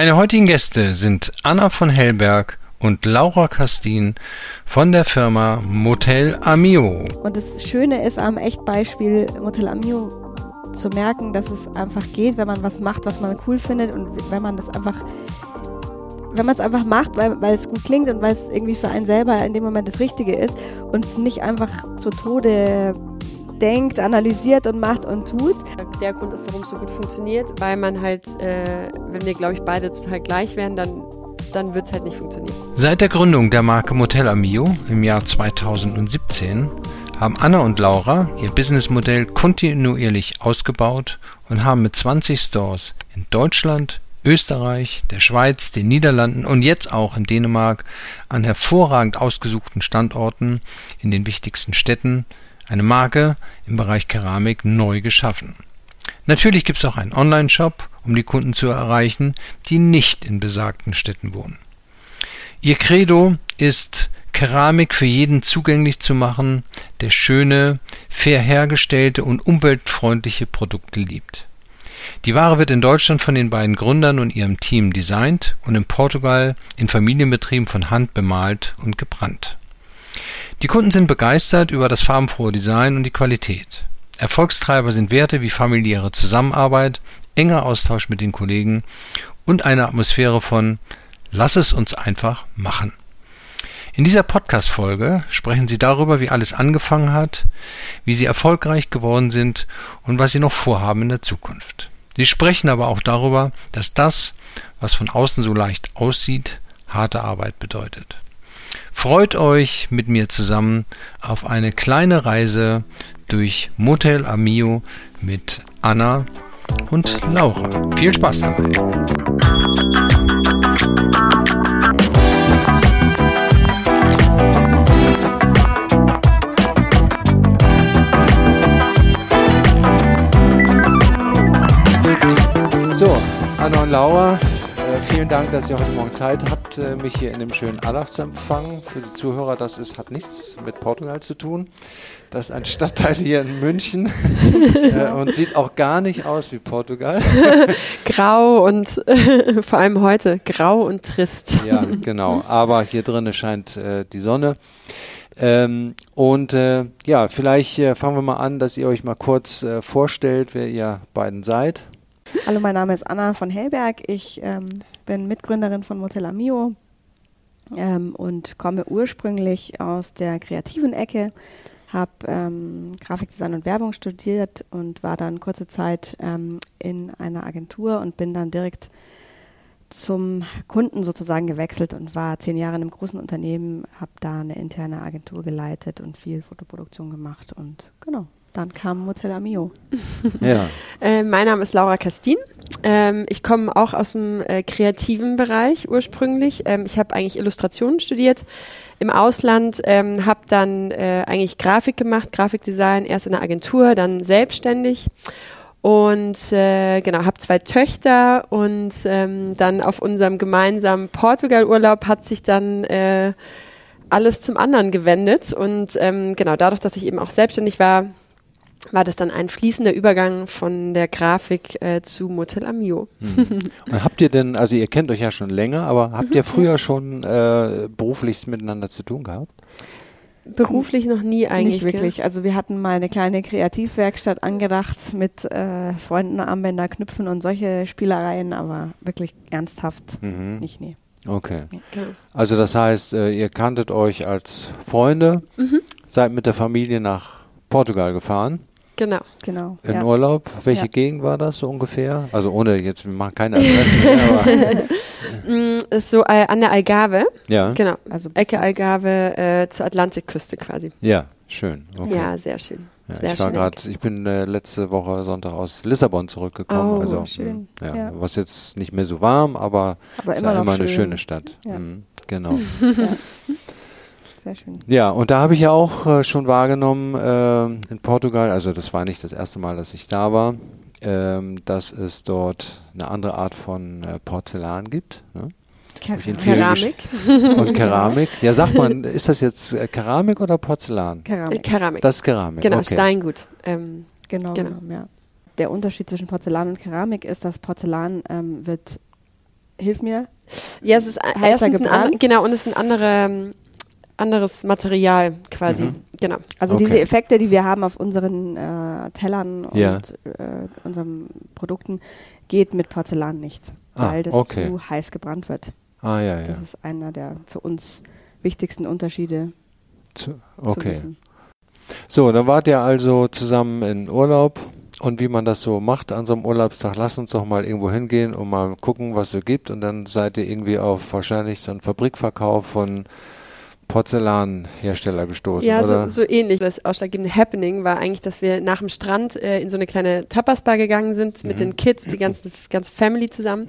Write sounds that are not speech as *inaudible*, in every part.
Meine heutigen Gäste sind Anna von Hellberg und Laura Kastin von der Firma Motel Amio. Und das Schöne ist am Echtbeispiel Motel Amio zu merken, dass es einfach geht, wenn man was macht, was man cool findet und wenn man das einfach wenn man es einfach macht, weil, weil es gut klingt und weil es irgendwie für einen selber in dem Moment das Richtige ist und es nicht einfach zu Tode denkt, analysiert und macht und tut. Der Grund ist, warum es so gut funktioniert, weil man halt, äh, wenn wir, glaube ich, beide total gleich wären, dann, dann wird es halt nicht funktionieren. Seit der Gründung der Marke Motel Amio im Jahr 2017 haben Anna und Laura ihr Businessmodell kontinuierlich ausgebaut und haben mit 20 Stores in Deutschland, Österreich, der Schweiz, den Niederlanden und jetzt auch in Dänemark an hervorragend ausgesuchten Standorten in den wichtigsten Städten eine Marke im Bereich Keramik neu geschaffen. Natürlich gibt es auch einen Online-Shop, um die Kunden zu erreichen, die nicht in besagten Städten wohnen. Ihr Credo ist Keramik für jeden zugänglich zu machen, der schöne, fair hergestellte und umweltfreundliche Produkte liebt. Die Ware wird in Deutschland von den beiden Gründern und ihrem Team designt und in Portugal in Familienbetrieben von Hand bemalt und gebrannt. Die Kunden sind begeistert über das farbenfrohe Design und die Qualität. Erfolgstreiber sind Werte wie familiäre Zusammenarbeit, enger Austausch mit den Kollegen und eine Atmosphäre von Lass es uns einfach machen. In dieser Podcast-Folge sprechen sie darüber, wie alles angefangen hat, wie sie erfolgreich geworden sind und was sie noch vorhaben in der Zukunft. Sie sprechen aber auch darüber, dass das, was von außen so leicht aussieht, harte Arbeit bedeutet. Freut euch mit mir zusammen auf eine kleine Reise durch Motel Amio mit Anna und Laura. Viel Spaß dabei! So, Anna und Laura, vielen Dank, dass ihr heute Morgen Zeit habt, äh, mich hier in dem schönen Allach zu empfangen. Für die Zuhörer, das ist, hat nichts mit Portugal zu tun. Das ist ein Stadtteil hier in München *laughs* äh, und sieht auch gar nicht aus wie Portugal. *laughs* grau und äh, *laughs* vor allem heute grau und trist. ja, genau. Aber hier drinnen scheint äh, die Sonne. Ähm, und äh, ja, vielleicht äh, fangen wir mal an, dass ihr euch mal kurz äh, vorstellt, wer ihr beiden seid. Hallo, mein Name ist Anna von Hellberg. Ich ähm, bin Mitgründerin von Motel Amio ähm, und komme ursprünglich aus der kreativen Ecke, habe ähm, Grafikdesign und Werbung studiert und war dann kurze Zeit ähm, in einer Agentur und bin dann direkt zum Kunden sozusagen gewechselt und war zehn Jahre in einem großen Unternehmen, habe da eine interne Agentur geleitet und viel Fotoproduktion gemacht und genau, dann kam Motel Amio. *laughs* Ja. äh, mein Name ist Laura Castin. Ähm, ich komme auch aus dem äh, kreativen Bereich ursprünglich. Ähm, ich habe eigentlich Illustrationen studiert im Ausland, ähm, habe dann äh, eigentlich Grafik gemacht, Grafikdesign, erst in der Agentur, dann selbstständig und äh, genau habe zwei Töchter und ähm, dann auf unserem gemeinsamen Portugal-Urlaub hat sich dann äh, alles zum anderen gewendet und ähm, genau dadurch, dass ich eben auch selbstständig war, war das dann ein fließender Übergang von der Grafik äh, zu Motel Amio. Mhm. Und habt ihr denn, also ihr kennt euch ja schon länger, aber habt ihr früher *laughs* schon äh, beruflich miteinander zu tun gehabt? Beruflich noch nie eigentlich. Nicht wirklich. Gell? Also wir hatten mal eine kleine Kreativwerkstatt angedacht mit äh, Freunden, Armbänder, Knüpfen und solche Spielereien, aber wirklich ernsthaft mhm. nicht, nee. Okay. Ja. Also das heißt, äh, ihr kanntet euch als Freunde, mhm. seid mit der Familie nach Portugal gefahren. Genau. genau in ja. Urlaub. Welche ja. Gegend war das so ungefähr? Also ohne jetzt, wir machen keine Adressen mehr, *laughs* mm, ist so äh, an der Algarve. Ja. Genau. Also Ecke Algarve äh, zur Atlantikküste quasi. Ja, schön. Okay. Ja, sehr schön. Ja, sehr ich war gerade, ich bin äh, letzte Woche Sonntag aus Lissabon zurückgekommen. Oh, also schön. Ja, ja. was jetzt nicht mehr so warm, aber, aber ist immer, ja immer schön. eine schöne Stadt. Mhm, genau. *laughs* Sehr schön. Ja, und da habe ich ja auch äh, schon wahrgenommen äh, in Portugal, also das war nicht das erste Mal, dass ich da war, ähm, dass es dort eine andere Art von äh, Porzellan gibt. Ne? Keramik. Und Keramik. Ja, sagt man, *laughs* ist das jetzt äh, Keramik oder Porzellan? Keramik. Keramik. Das ist Keramik. Genau, okay. Steingut. Ähm, genau, genau. Ja. Der Unterschied zwischen Porzellan und Keramik ist, dass Porzellan ähm, wird hilf mir. Ja, es ist Heißer erstens ein genau und es ist ein andere, ähm, anderes Material quasi. Mhm. Genau. Also Okay. diese Effekte, die wir haben auf unseren äh, Tellern und Ja. äh, unseren Produkten, geht mit Porzellan nicht, Ah, weil das okay. zu heiß gebrannt wird. Ah, ja, ja. Das ist einer der für uns wichtigsten Unterschiede Zu- zu Okay. wissen. So, dann wart ihr also zusammen in Urlaub. Und wie man das so macht an so einem Urlaubstag, lasst uns doch mal irgendwo hingehen und mal gucken, was es so gibt. Und dann seid ihr irgendwie auf wahrscheinlich so einen Fabrikverkauf von Porzellanhersteller gestoßen, Ja, oder? so, so ähnlich. Das ausschlaggebende Happening war eigentlich, dass wir nach dem Strand äh, in so eine kleine Tapas-Bar gegangen sind mit den Kids, die ganze, ganze Family zusammen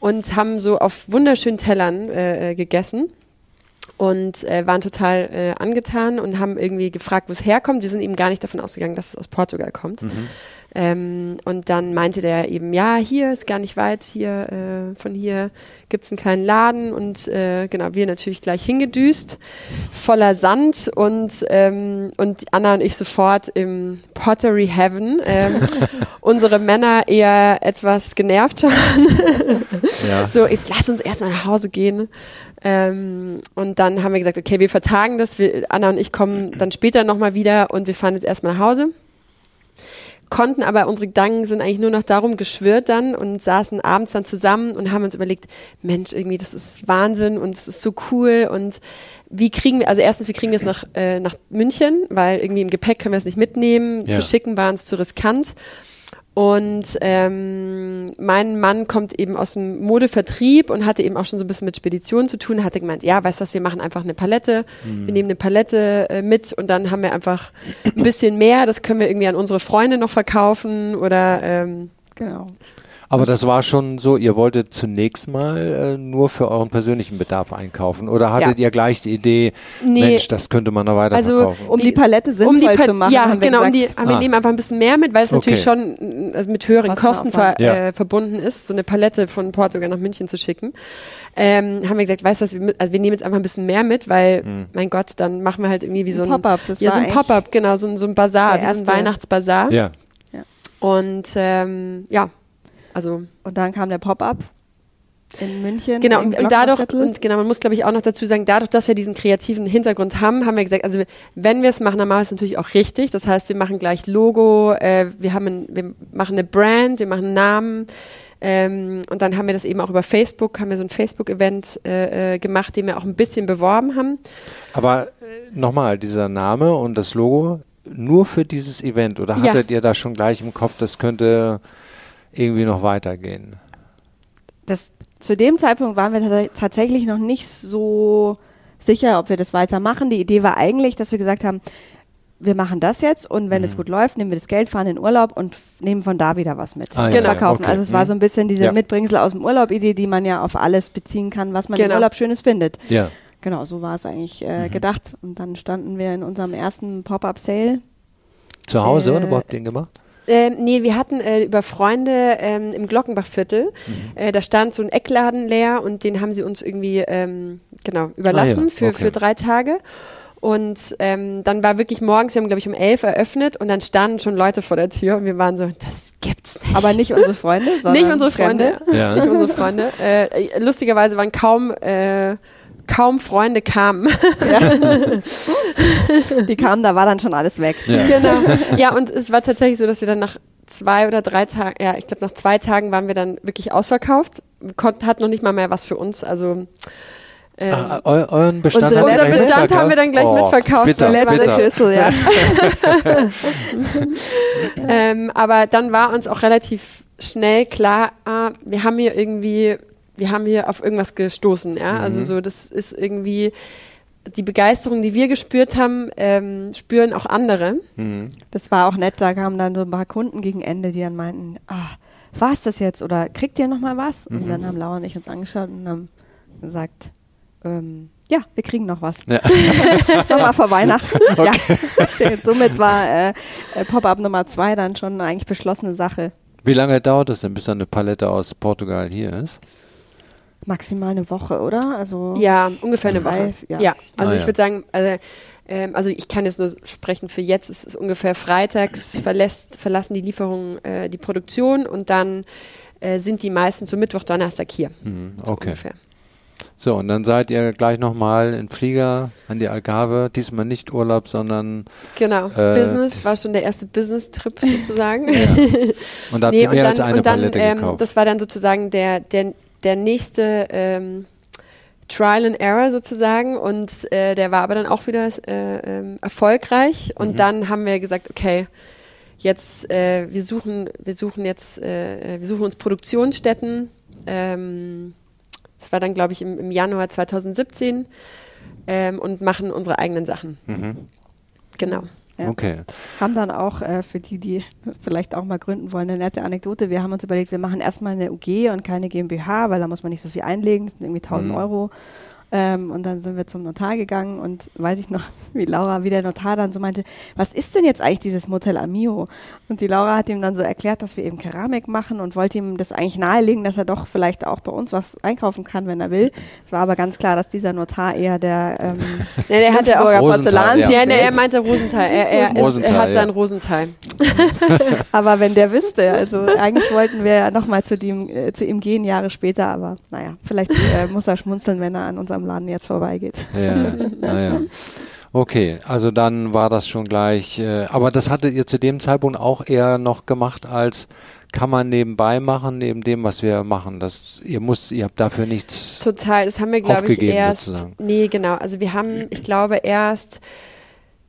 und haben so auf wunderschönen Tellern äh, äh, gegessen und äh, waren total äh, angetan und haben irgendwie gefragt, wo es herkommt. Wir sind eben gar nicht davon ausgegangen, dass es aus Portugal kommt. Mhm. Ähm, und dann meinte der eben, ja, hier ist gar nicht weit, hier äh, von hier gibt's einen kleinen Laden und äh, genau, wir natürlich gleich hingedüst, voller Sand und, ähm, und Anna und ich sofort im Pottery Heaven. Ähm, *laughs* unsere Männer eher etwas genervt schon. *laughs* ja. So, jetzt lass uns erstmal nach Hause gehen. Ähm, und dann haben wir gesagt, okay, wir vertagen das. Wir, Anna und ich kommen dann später nochmal wieder und wir fahren jetzt erstmal nach Hause. Konnten aber, unsere Gedanken sind eigentlich nur noch darum geschwirrt dann und saßen abends dann zusammen und haben uns überlegt, Mensch, irgendwie, das ist Wahnsinn und es ist so cool und wie kriegen wir, also erstens, wie kriegen wir es nach, äh, nach München, weil irgendwie im Gepäck können wir es nicht mitnehmen, Ja. zu schicken war uns zu riskant. Und ähm, mein Mann kommt eben aus dem Modevertrieb und hatte eben auch schon so ein bisschen mit Spedition zu tun, hatte gemeint, ja, weißt du was, wir machen einfach eine Palette, wir nehmen eine Palette äh, mit und dann haben wir einfach ein bisschen mehr, das können wir irgendwie an unsere Freunde noch verkaufen oder ähm, Genau. Aber das war schon so, ihr wolltet zunächst mal äh, nur für euren persönlichen Bedarf einkaufen oder hattet ihr gleich die Idee, Nee. Mensch, das könnte man noch Also, weiterverkaufen? Um die Palette sinnvoll um die Pa- zu machen, Ja, haben wir genau, um die, aber wir Ah. nehmen einfach ein bisschen mehr mit, weil es natürlich Okay. schon äh, also mit höheren Kosten ver. Ja. äh, verbunden ist, so eine Palette von Portugal nach München zu schicken. Ähm, haben wir gesagt, weißt du was, wir, also wir nehmen jetzt einfach ein bisschen mehr mit, weil, Hm. mein Gott, dann machen wir halt irgendwie wie so ein, Pop-up. Das ja, war so ein Pop-up, genau, so ein, so ein Bazar, wie so ein Weihnachtsbazar. ja. Und ähm, ja, also Und dann kam der Pop-up in München. Genau, im und, und dadurch, und genau, man muss glaube ich auch noch dazu sagen, dadurch, dass wir diesen kreativen Hintergrund haben, haben wir gesagt, also wenn wir es machen, dann machen wir es natürlich auch richtig. Das heißt, wir machen gleich Logo, äh, wir haben ein, wir machen eine Brand, wir machen einen Namen. Ähm, und dann haben wir das eben auch über Facebook, haben wir so ein Facebook-Event äh, äh, gemacht, den wir auch ein bisschen beworben haben. Aber äh, nochmal, dieser Name und das Logo nur für dieses Event oder Ja. hattet ihr da schon gleich im Kopf, das könnte irgendwie noch weitergehen? das, zu dem Zeitpunkt waren wir tats- tatsächlich noch nicht so sicher, ob wir das weitermachen. Die Idee war eigentlich, dass wir gesagt haben, wir machen das jetzt und wenn Mhm. es gut läuft, nehmen wir das Geld, fahren in den Urlaub und nehmen von da wieder was mit. Ah, und ja, verkaufen. okay. Also es war Mhm. so ein bisschen diese Ja. Mitbringsel aus dem Urlaub-Idee, die man ja auf alles beziehen kann, was man im Genau. Urlaub Schönes findet. Ja. Genau, so war es eigentlich äh, Mhm. gedacht. Und dann standen wir in unserem ersten Pop-Up-Sale. Zu Hause Äh, oder überhaupt den gemacht? Ähm, nee, wir hatten äh, über Freunde ähm, im Glockenbachviertel, äh, da stand so ein Eckladen leer und den haben sie uns irgendwie ähm, genau überlassen Ah ja, für, okay. für drei Tage. Und ähm, dann war wirklich morgens, wir haben glaube ich um elf eröffnet und dann standen schon Leute vor der Tür und wir waren so, das gibt's nicht. Aber nicht unsere Freunde, *laughs* sondern nicht unsere Freunde, Fremde. Ja. nicht unsere Freunde. Äh, lustigerweise waren kaum äh, kaum Freunde kamen. *laughs* Die kamen, da war dann schon alles weg. Ja. genau. Ja, und es war tatsächlich so, dass wir dann nach zwei oder drei Tagen, ja, ich glaube nach zwei Tagen waren wir dann wirklich ausverkauft. Konnten, hat noch nicht mal mehr was für uns. Also ähm, Ach, eu euren Bestand Unsere habt ihr unser gleich Bestand haben wir dann gleich oh, mitverkauft. Bitter, Letzte bitter. Schüssel, ja. *laughs* ähm, aber dann war uns auch relativ schnell klar, ah, wir haben hier irgendwie, wir haben hier auf irgendwas gestoßen. Ja, also Mhm. so, das ist irgendwie die Begeisterung, die wir gespürt haben, ähm, spüren auch andere. Mhm. Das war auch nett, da kamen dann so ein paar Kunden gegen Ende, die dann meinten, ah, war es das jetzt oder kriegt ihr noch mal was? Und Mhm. dann haben Laura und ich uns angeschaut und haben gesagt, ähm, ja, wir kriegen noch was. Ja. *laughs* Nochmal vor Weihnachten. *laughs* Ja. *laughs* Somit war äh, äh, Pop-Up Nummer zwei dann schon eine eigentlich beschlossene Sache. Wie lange dauert es denn, bis dann eine Palette aus Portugal hier ist? Maximal eine Woche, oder? Also Ja, ungefähr eine Drei, Woche. ja. Ja, also Ah, ich ja. würde sagen, also, ähm, also ich kann jetzt nur sprechen für jetzt, es ist ungefähr freitags verlässt, verlassen die Lieferungen äh, die Produktion und dann äh, sind die meisten so Mittwoch, Donnerstag hier. Mhm, So okay. ungefähr. So, und dann seid ihr gleich nochmal in Flieger an die Algarve. Diesmal nicht Urlaub, sondern Genau. Äh, Business war schon der erste Business-Trip sozusagen. *laughs* und da habt Nee, ihr mehr als eine und dann, Palette ähm, gekauft. das war dann sozusagen der, der, der nächste ähm, Trial and Error sozusagen und äh, der war aber dann auch wieder äh, ähm, erfolgreich und Mhm. dann haben wir gesagt, okay, jetzt äh, wir suchen wir suchen jetzt äh, wir suchen uns Produktionsstätten. Ähm, das war dann glaube ich im, im Januar 2017 ähm, und machen unsere eigenen Sachen. mhm. Genau. Ja. Okay. Haben dann auch äh, für die, die vielleicht auch mal gründen wollen, eine nette Anekdote. Wir haben uns überlegt, wir machen erstmal eine UG und keine GmbH, weil da muss man nicht so viel einlegen, das sind irgendwie 1000 Mhm. Euro. Ähm, und dann sind wir zum Notar gegangen und weiß ich noch, *laughs* wie Laura, wie der Notar dann so meinte, was ist denn jetzt eigentlich dieses Motel Amio? Und die Laura hat ihm dann so erklärt, dass wir eben Keramik machen und wollte ihm das eigentlich nahelegen, dass er doch vielleicht auch bei uns was einkaufen kann, wenn er will. Es war aber ganz klar, dass dieser Notar eher der ähm, *laughs* Ja, der hatte auch Nymphenburger Rosenthal, Porzellan- ja. ja, nee, er meinte Rosenthal. Er, er, ist, Rosenthal, er hat ja. seinen Rosenthal. *laughs* Aber wenn der wüsste, also eigentlich wollten wir ja nochmal zu, dem, äh, zu ihm gehen, Jahre später, aber naja, vielleicht äh, muss er schmunzeln, wenn er an unserem Laden jetzt vorbeigeht. Ja, naja. *laughs* Okay, also dann war das schon gleich, äh, aber das hattet ihr zu dem Zeitpunkt auch eher noch gemacht als kann man nebenbei machen, neben dem, was wir machen. Das, ihr müsst, ihr habt dafür nichts. Total, das haben wir, glaube ich, erst. sozusagen. Nee, genau. Also wir haben, ich glaube, erst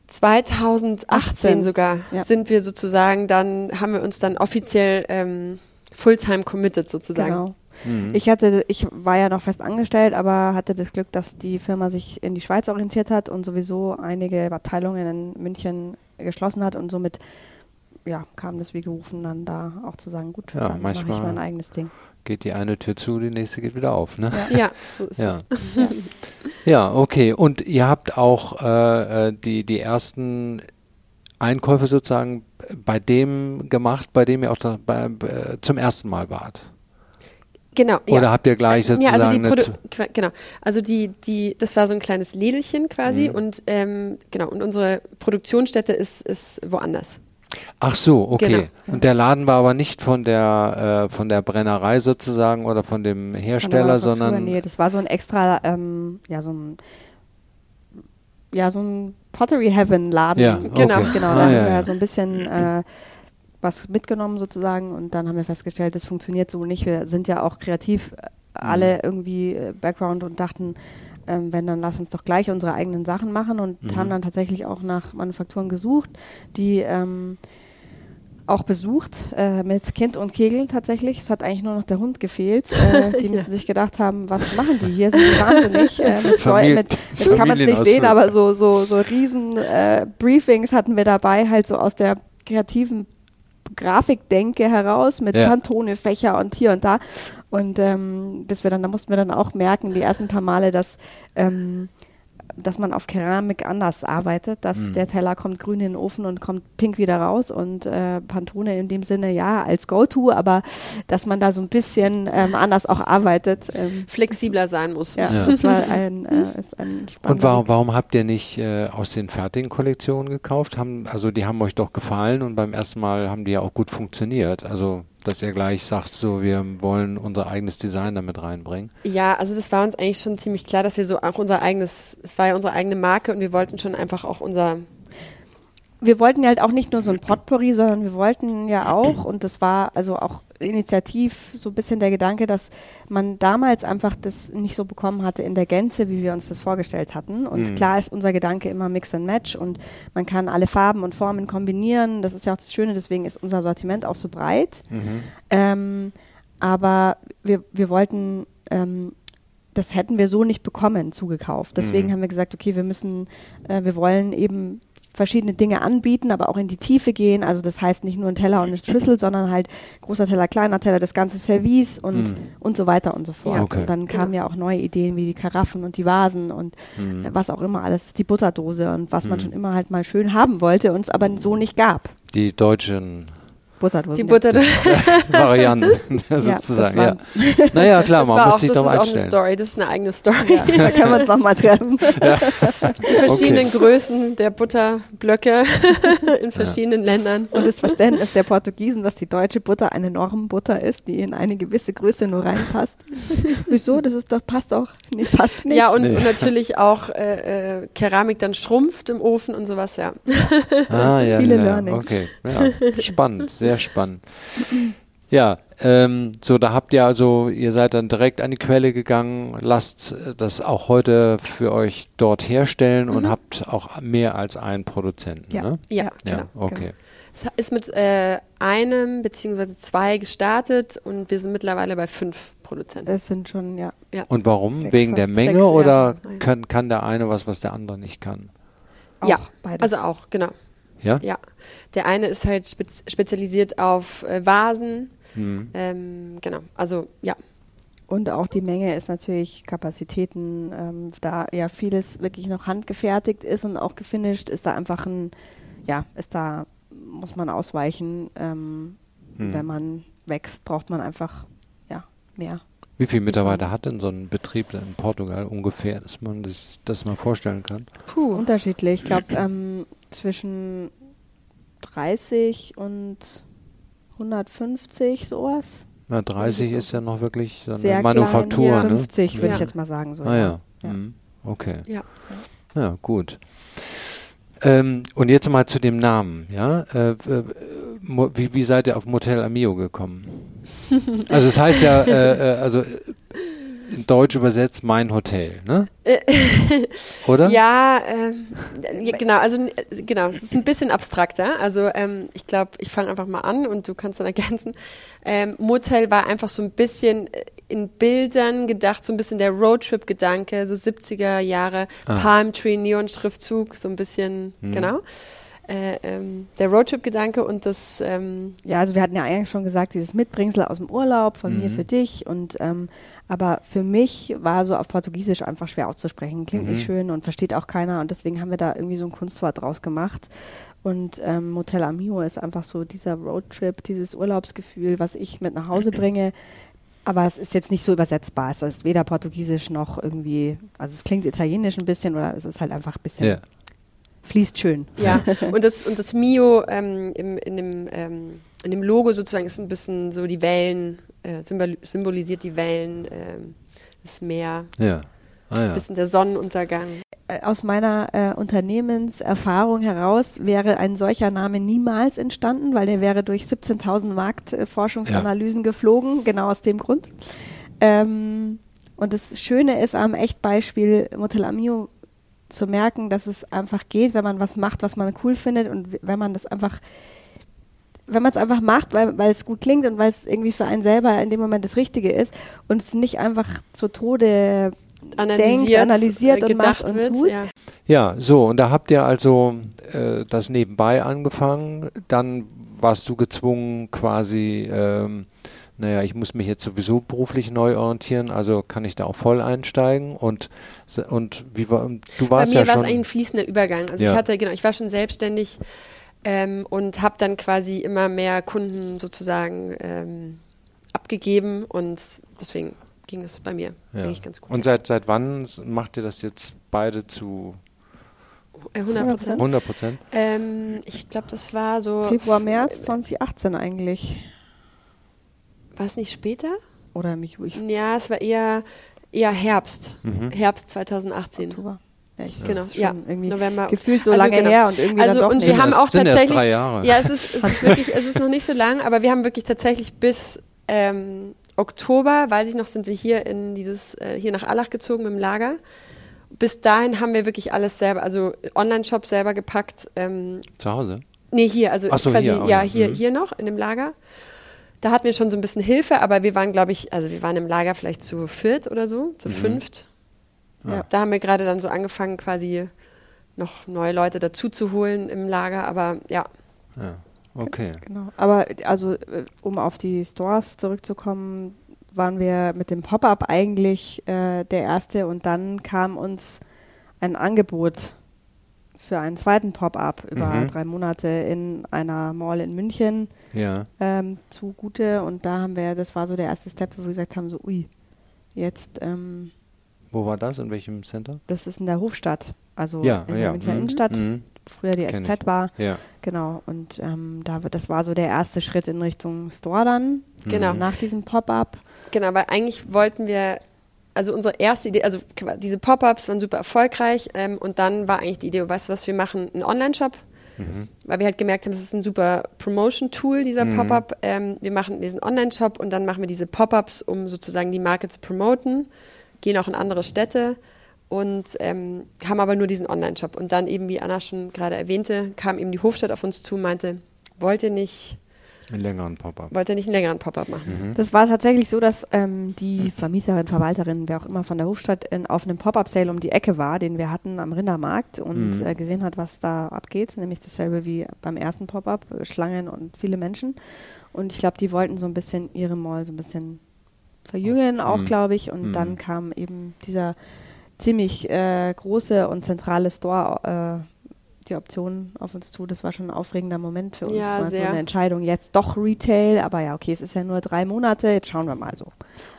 2018 18, sogar ja. sind wir sozusagen, dann haben wir uns dann offiziell ähm, Fulltime committed sozusagen. Genau. Mhm. Ich hatte, ich war ja noch fest angestellt, aber hatte das Glück, dass die Firma sich in die Schweiz orientiert hat und sowieso einige Abteilungen in München geschlossen hat und somit ja, kam das wie gerufen, dann da auch zu sagen, gut, Ja, dann mache ich manchmal- mein eigenes Ding. Geht die eine Tür zu, die nächste geht wieder auf, ne? Ja, so ist Ja. es. *laughs* Ja, okay. Und ihr habt auch äh, äh, die, die ersten Einkäufe sozusagen bei dem gemacht, bei dem ihr auch da, bei, äh, zum ersten Mal wart. Genau. Oder ja. habt ihr gleich ja, sozusagen also die eine Produ genau. Also die, die, das war so ein kleines Lädelchen quasi Mhm. und ähm, genau, und unsere Produktionsstätte ist, ist woanders. Ach so, okay. Genau. Und der Laden war aber nicht von der äh, von der Brennerei sozusagen oder von dem Von Hersteller, Manufaktur, sondern Nee, das war so ein extra, ähm, ja, so ein, ja, so ein Pottery Heaven Laden. Ja, Genau. okay. Genau, Ah, da haben ja, wir ja. so ein bisschen äh, was mitgenommen sozusagen und dann haben wir festgestellt, das funktioniert so nicht. Wir sind ja auch kreativ äh, alle irgendwie äh, Background und dachten, ähm, wenn, dann lass uns doch gleich unsere eigenen Sachen machen und Mhm. haben dann tatsächlich auch nach Manufakturen gesucht, die ähm, auch besucht äh, mit Kind und Kegel tatsächlich. Es hat eigentlich nur noch der Hund gefehlt. Äh, *laughs* die müssen sich gedacht haben, was machen die hier? Sind die wahnsinnig? Äh, mit Familie- mit, jetzt kann man es nicht sehen, aber so, so, so riesen äh, Briefings hatten wir dabei, halt so aus der kreativen Grafikdenke heraus mit Ja. Pantone, Fächer und hier und da. Und ähm, bis wir dann, da mussten wir dann auch merken, die ersten paar Male, dass, ähm, dass man auf Keramik anders arbeitet, dass Mhm. der Teller kommt grün in den Ofen und kommt pink wieder raus und äh, Pantone in dem Sinne ja als Go-To, aber dass man da so ein bisschen ähm, anders auch arbeitet. Ähm, Flexibler sein muss. ja, Ja. das war ein, äh, ist ein Und warum, warum habt ihr nicht äh, aus den fertigen Kollektionen gekauft? Haben, also die haben euch doch gefallen und beim ersten Mal haben die ja auch gut funktioniert. Also dass ihr gleich sagt, so wir wollen unser eigenes Design damit reinbringen. Ja, also das war uns eigentlich schon ziemlich klar, dass wir so auch unser eigenes, es war ja unsere eigene Marke und wir wollten schon einfach auch unser, wir wollten ja halt auch nicht nur so ein Potpourri, sondern wir wollten ja auch, und das war also auch initiativ so ein bisschen der Gedanke, dass man damals einfach das nicht so bekommen hatte in der Gänze, wie wir uns das vorgestellt hatten. Und Mhm. klar ist unser Gedanke immer Mix and Match und man kann alle Farben und Formen kombinieren. Das ist ja auch das Schöne, deswegen ist unser Sortiment auch so breit. Ähm, aber wir, wir wollten, ähm, das hätten wir so nicht bekommen, zugekauft. Deswegen Mhm. haben wir gesagt, okay, wir müssen, äh, wir wollen eben verschiedene Dinge anbieten, aber auch in die Tiefe gehen. Also das heißt nicht nur ein Teller und eine Schüssel, sondern halt großer Teller, kleiner Teller, das ganze Service und, Mhm. und so weiter und so fort. Ja. Okay. Und dann kamen ja auch neue Ideen wie die Karaffen und die Vasen und Mhm. was auch immer alles, die Butterdose und was man Mhm. schon immer halt mal schön haben wollte und es aber so nicht gab. Die deutschen Butterdosen. Die Butter. *laughs* Varianten *laughs* sozusagen. Ja, naja, klar, Das man muss auch, sich das darauf ist auch eine einstellen. Story, das ist eine eigene Story. Ja, *laughs* da können wir uns nochmal treffen. Die verschiedenen Größen der Butterblöcke in verschiedenen Ländern. Und das Verständnis der Portugiesen, dass die deutsche Butter eine Normbutter ist, die in eine gewisse Größe nur reinpasst. Wieso? Das ist doch, passt doch. Nee, passt nicht. Ja, und, Nee. und natürlich auch äh, äh, Keramik dann schrumpft im Ofen und sowas, ja. Ah, ja, Viele ja, Learnings. Okay, ja, spannend, sehr spannend. Ja, ähm, so, da habt ihr also, ihr seid dann direkt an die Quelle gegangen, lasst äh, das auch heute für euch dort herstellen und habt auch mehr als einen Produzenten, Ja. ne? Ja, Ja, genau. Ja, okay. Es ist mit äh, einem beziehungsweise zwei gestartet und wir sind mittlerweile bei fünf Produzenten. Es sind schon, ja. Und warum? Sechs, Wegen der Menge sechs, oder ja. Kann, kann der eine was, was der andere nicht kann? Auch Ja, beides. Also auch, genau. Ja? Ja. Der eine ist halt spez spezialisiert auf äh, Vasen. Hm. Ähm, genau. Also ja. Und auch die Menge ist natürlich Kapazitäten, ähm, da ja vieles wirklich noch handgefertigt ist und auch gefinisht, ist da einfach ein, ja, ist da, muss man ausweichen. Ähm, Hm. Wenn man wächst, braucht man einfach, ja, mehr. Wie viele Mitarbeiter hat denn so ein Betrieb in Portugal ungefähr, dass man das, das mal vorstellen kann? Puh. Unterschiedlich. Ich glaube, ähm, zwischen 30 und 150 sowas. Na, 30 so ist ja noch wirklich so eine Sehr Manufaktur, klein, ne? 50 würde Ja. ich jetzt mal sagen. So, Ah ja. Ja. Mhm. Okay. Ja. Ja, gut. Ähm, und jetzt mal zu dem Namen, ja? Äh, äh, wie, wie seid ihr auf Motel Amio gekommen? *laughs* also es heißt ja, äh, äh, also äh, in Deutsch übersetzt mein Hotel, ne? *laughs* Oder? Ja, ja, genau, also äh, genau, es ist ein bisschen abstrakter. Also ähm, ich glaube, ich fange einfach mal an und du kannst dann ergänzen. Ähm, Motel war einfach so ein bisschen äh, in Bildern gedacht, so ein bisschen der Roadtrip-Gedanke, so 70er Jahre, Ah. Palm Tree, Neon-Schriftzug, so ein bisschen, Mhm. genau. Äh, ähm, der Roadtrip-Gedanke und das, ähm, Ja, also wir hatten ja eigentlich schon gesagt, dieses Mitbringsel aus dem Urlaub von mir Mhm. für dich und ähm, aber für mich war so auf Portugiesisch einfach schwer auszusprechen. Klingt Mhm. nicht schön und versteht auch keiner und deswegen haben wir da irgendwie so ein Kunstwort draus gemacht. Und ähm, Motel Amigo ist einfach so dieser Roadtrip, dieses Urlaubsgefühl, was ich mit nach Hause *clears throat* bringe. Aber es ist jetzt nicht so übersetzbar. Es ist weder Portugiesisch noch irgendwie, also es klingt italienisch ein bisschen oder es ist halt einfach ein bisschen, Ja. Fließt schön. Ja, *laughs* und das, und das Mio ähm, im, in, dem, ähm, in dem Logo sozusagen ist ein bisschen so die Wellen, äh, symbol symbolisiert die Wellen, ähm, das Meer, Ja. Ah, ein ja. bisschen der Sonnenuntergang. Äh, aus meiner äh, Unternehmenserfahrung heraus wäre ein solcher Name niemals entstanden, weil der wäre durch 17.000 Marktforschungsanalysen geflogen, genau aus dem Grund. Ähm, und das Schöne ist am Echtbeispiel Motel Amio zu merken, dass es einfach geht, wenn man was macht, was man cool findet und w- wenn man das einfach wenn man es einfach macht, weil, weil es gut klingt und weil es irgendwie für einen selber in dem Moment das Richtige ist und es nicht einfach zu Tode Analysiert, analysiert und gedacht macht und wird. tut. Ja. Ja, so, und da habt ihr also äh, das nebenbei angefangen. Dann warst du gezwungen, quasi, ähm, naja, ich muss mich jetzt sowieso beruflich neu orientieren, also kann ich da auch voll einsteigen. Und, und wie war, du Bei warst mir ja war es schon. eigentlich ein fließender Übergang. Also Ja. ich hatte, genau, ich war schon selbstständig ähm, und habe dann quasi immer mehr Kunden sozusagen ähm, abgegeben und deswegen ging es bei mir ja. eigentlich ganz gut. Und seit, seit wann macht ihr das jetzt beide zu Äh, 100 Prozent. 100 Prozent? Ähm, ich glaube, das war so. Februar, März 2018 eigentlich. War es nicht später? Oder mich ich, Ja, es war eher, eher Herbst. Mhm. Herbst 2018. Oktober. Ja, ich, Genau, ja. November. gefühlt so Also lange genau. her und irgendwie Also, dann doch und nicht. wir haben auch sind erst tatsächlich- drei Jahre. Ja, es ist, es ist *laughs* wirklich, es ist noch nicht so lang, aber wir haben wirklich tatsächlich bis ähm, Oktober, weiß ich noch, sind wir hier in dieses, äh, hier nach Allach gezogen mit dem Lager. Bis dahin haben wir wirklich alles selber, also Online-Shop selber gepackt. Ähm, Zu Hause? nee, hier, also so, quasi, hier, ja, ja, hier, mhm. hier noch in dem Lager. Da hatten wir schon so ein bisschen Hilfe, aber wir waren, glaube ich, also wir waren im Lager vielleicht zu viert oder so, zu Mhm. fünft. Ja. Da haben wir gerade dann so angefangen, quasi noch neue Leute dazu zu holen im Lager, aber ja. Ja. Okay. Genau. Aber also, äh, um auf die Stores zurückzukommen, waren wir mit dem Pop-up eigentlich äh, der erste und dann kam uns ein Angebot für einen zweiten Pop-up über Mhm. drei Monate in einer Mall in München Ja. ähm, zugute. Und da haben wir, das war so der erste Step, wo wir gesagt haben, so, ui, jetzt, ähm, Wo war das? In welchem Center? das ist in der Hofstadt, also ja, in der ja. Münchner mhm. Innenstadt, Mhm. früher die Kenn SZ ich. war, Ja. genau. Und ähm, da wird, das war so der erste Schritt in Richtung Store dann, Genau. also nach diesem Pop-up. Genau, weil eigentlich wollten wir, also unsere erste Idee, also diese Pop-ups waren super erfolgreich ähm, und dann war eigentlich die Idee, weißt du was, wir machen einen Online-Shop, weil wir halt gemerkt haben, das ist ein super Promotion-Tool, dieser Pop-up. Ähm, wir machen diesen Online-Shop und dann machen wir diese Pop-ups, um sozusagen die Marke zu promoten, gehen auch in andere Städte und ähm, haben aber nur diesen Online-Shop. Und dann eben, wie Anna schon gerade erwähnte, kam eben die Hofstadt auf uns zu und meinte, wollt ihr nicht, Einen längeren Pop-up. wollt ihr nicht einen längeren Pop-up machen? Das war tatsächlich so, dass ähm, die Vermieterin, Verwalterin, wer auch immer von der Hofstadt in, auf einem Pop-Up-Sale um die Ecke war, den wir hatten am Rindermarkt und Mhm. äh, gesehen hat, was da abgeht, nämlich dasselbe wie beim ersten Pop-Up, äh, Schlangen und viele Menschen. Und ich glaube, die wollten so ein bisschen ihre Mall so ein bisschen verjüngen, auch Mhm. glaube ich. Und Mhm. dann kam eben dieser ziemlich äh, große und zentrale Store. Äh, die Option auf uns zu, das war schon ein aufregender Moment für uns. Ja, war so sehr. eine Entscheidung, jetzt doch Retail, aber ja, okay, es ist ja nur drei Monate, jetzt schauen wir mal so.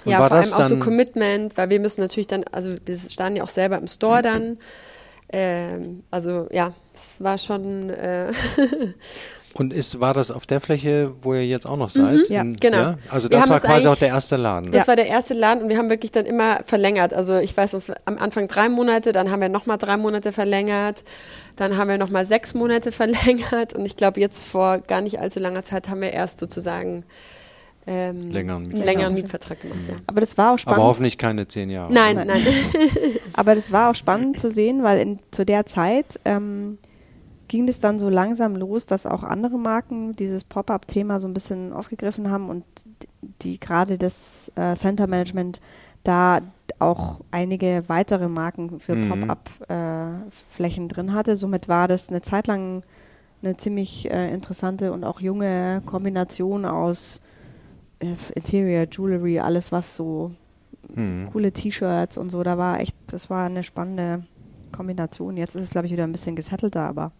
Und ja, vor allem auch so Commitment, weil wir müssen natürlich dann, also wir standen ja auch selber im Store dann. *clears throat* Ähm, also ja, es war schon, äh, *laughs* Und ist, war das auf der Fläche, wo ihr jetzt auch noch seid? Ja, In- genau. Also Wir das war das quasi auch der erste Laden. das war der erste Laden und wir haben wirklich dann immer verlängert. Also ich weiß, es war am Anfang drei Monate, dann haben wir nochmal drei Monate verlängert, dann haben wir nochmal sechs Monate *laughs* verlängert und ich glaube jetzt vor gar nicht allzu langer Zeit haben wir erst sozusagen ähm, Längeren einen Mietvertrag. längeren Mietvertrag gemacht. Ja. Aber das war auch spannend. Aber hoffentlich keine zehn Jahre. Nein, Nein. nein. *laughs* Aber das war auch spannend zu sehen, weil in, zu der Zeit ähm, ging es dann so langsam los, dass auch andere Marken dieses Pop-up-Thema so ein bisschen aufgegriffen haben und die gerade das äh, Center Management da auch einige weitere Marken für Mhm. Pop-up-Flächen drin hatte. Somit war das eine Zeit lang eine ziemlich äh, interessante und auch junge Kombination aus äh, Interior, Jewelry, alles was so Hm. coole T-Shirts und so. Da war echt, das war eine spannende Kombination. Jetzt ist es, glaube ich, wieder ein bisschen gesettelter, aber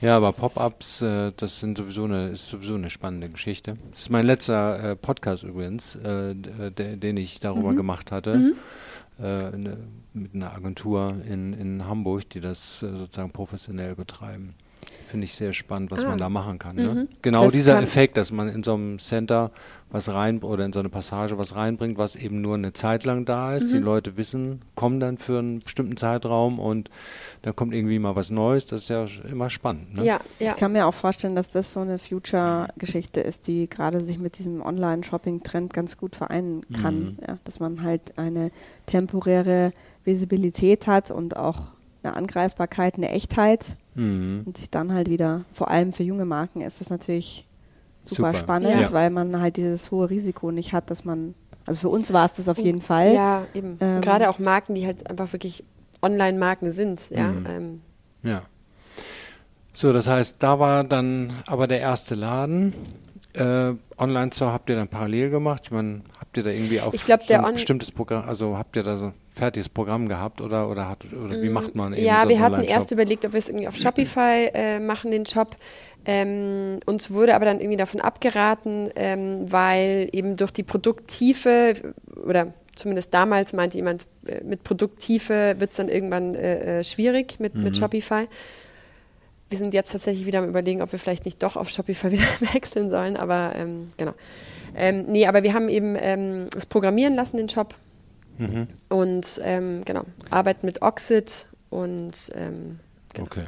Ja, aber Pop-ups, äh, das sind sowieso eine, ist sowieso eine spannende Geschichte. Das ist mein letzter äh, Podcast übrigens, äh, äh, den ich darüber gemacht hatte, äh, ne, mit einer Agentur in, in Hamburg, die das sozusagen professionell betreiben. Finde ich sehr spannend, was Ah. man da machen kann. Ne? Mhm. Genau Das dieser kann- Effekt, dass man in so einem Center was rein oder in so eine Passage was reinbringt, was eben nur eine Zeit lang da ist. Die Mhm. Leute wissen, kommen dann für einen bestimmten Zeitraum und dann kommt irgendwie mal was Neues. Das ist ja immer spannend. Ne? Ja, ja. ich kann mir auch vorstellen, dass das so eine Future-Geschichte ist, die gerade sich mit diesem Online-Shopping-Trend ganz gut vereinen kann. Mhm. Ja, dass man halt eine temporäre Visibilität hat und auch eine Angreifbarkeit, eine Echtheit Mhm. und sich dann halt wieder, vor allem für junge Marken, ist das natürlich super, Super. spannend, Ja. weil man halt dieses hohe Risiko nicht hat, dass man, also für uns war es das auf jeden Fall. Ja, eben. Ähm, Gerade auch Marken, die halt einfach wirklich Online-Marken sind. Ja, Mhm. ähm, Ja. So, das heißt, da war dann aber der erste Laden. Äh, Online-Store habt ihr dann parallel gemacht? Ich meine, habt ihr da irgendwie auf Ich glaub, so der ein bestimmtes Programm, also habt ihr da so fertiges Programm gehabt oder oder hat oder wie macht man eben Mm, Ja, so wir hatten erst überlegt, ob wir es irgendwie auf Shopify äh, machen, den Shop. Ähm, uns wurde aber dann irgendwie davon abgeraten, ähm, weil eben durch die Produkttiefe oder zumindest damals meinte jemand, äh, mit Produkttiefe wird es dann irgendwann äh, äh, schwierig mit, mit Shopify. Wir sind jetzt tatsächlich wieder am überlegen, ob wir vielleicht nicht doch auf Shopify *laughs* wieder wechseln sollen, aber ähm, genau. Ähm, nee, aber wir haben eben ähm, es programmieren lassen, den Shop. Mhm. Und ähm, genau, arbeiten mit Oxid und ähm, genau. Okay.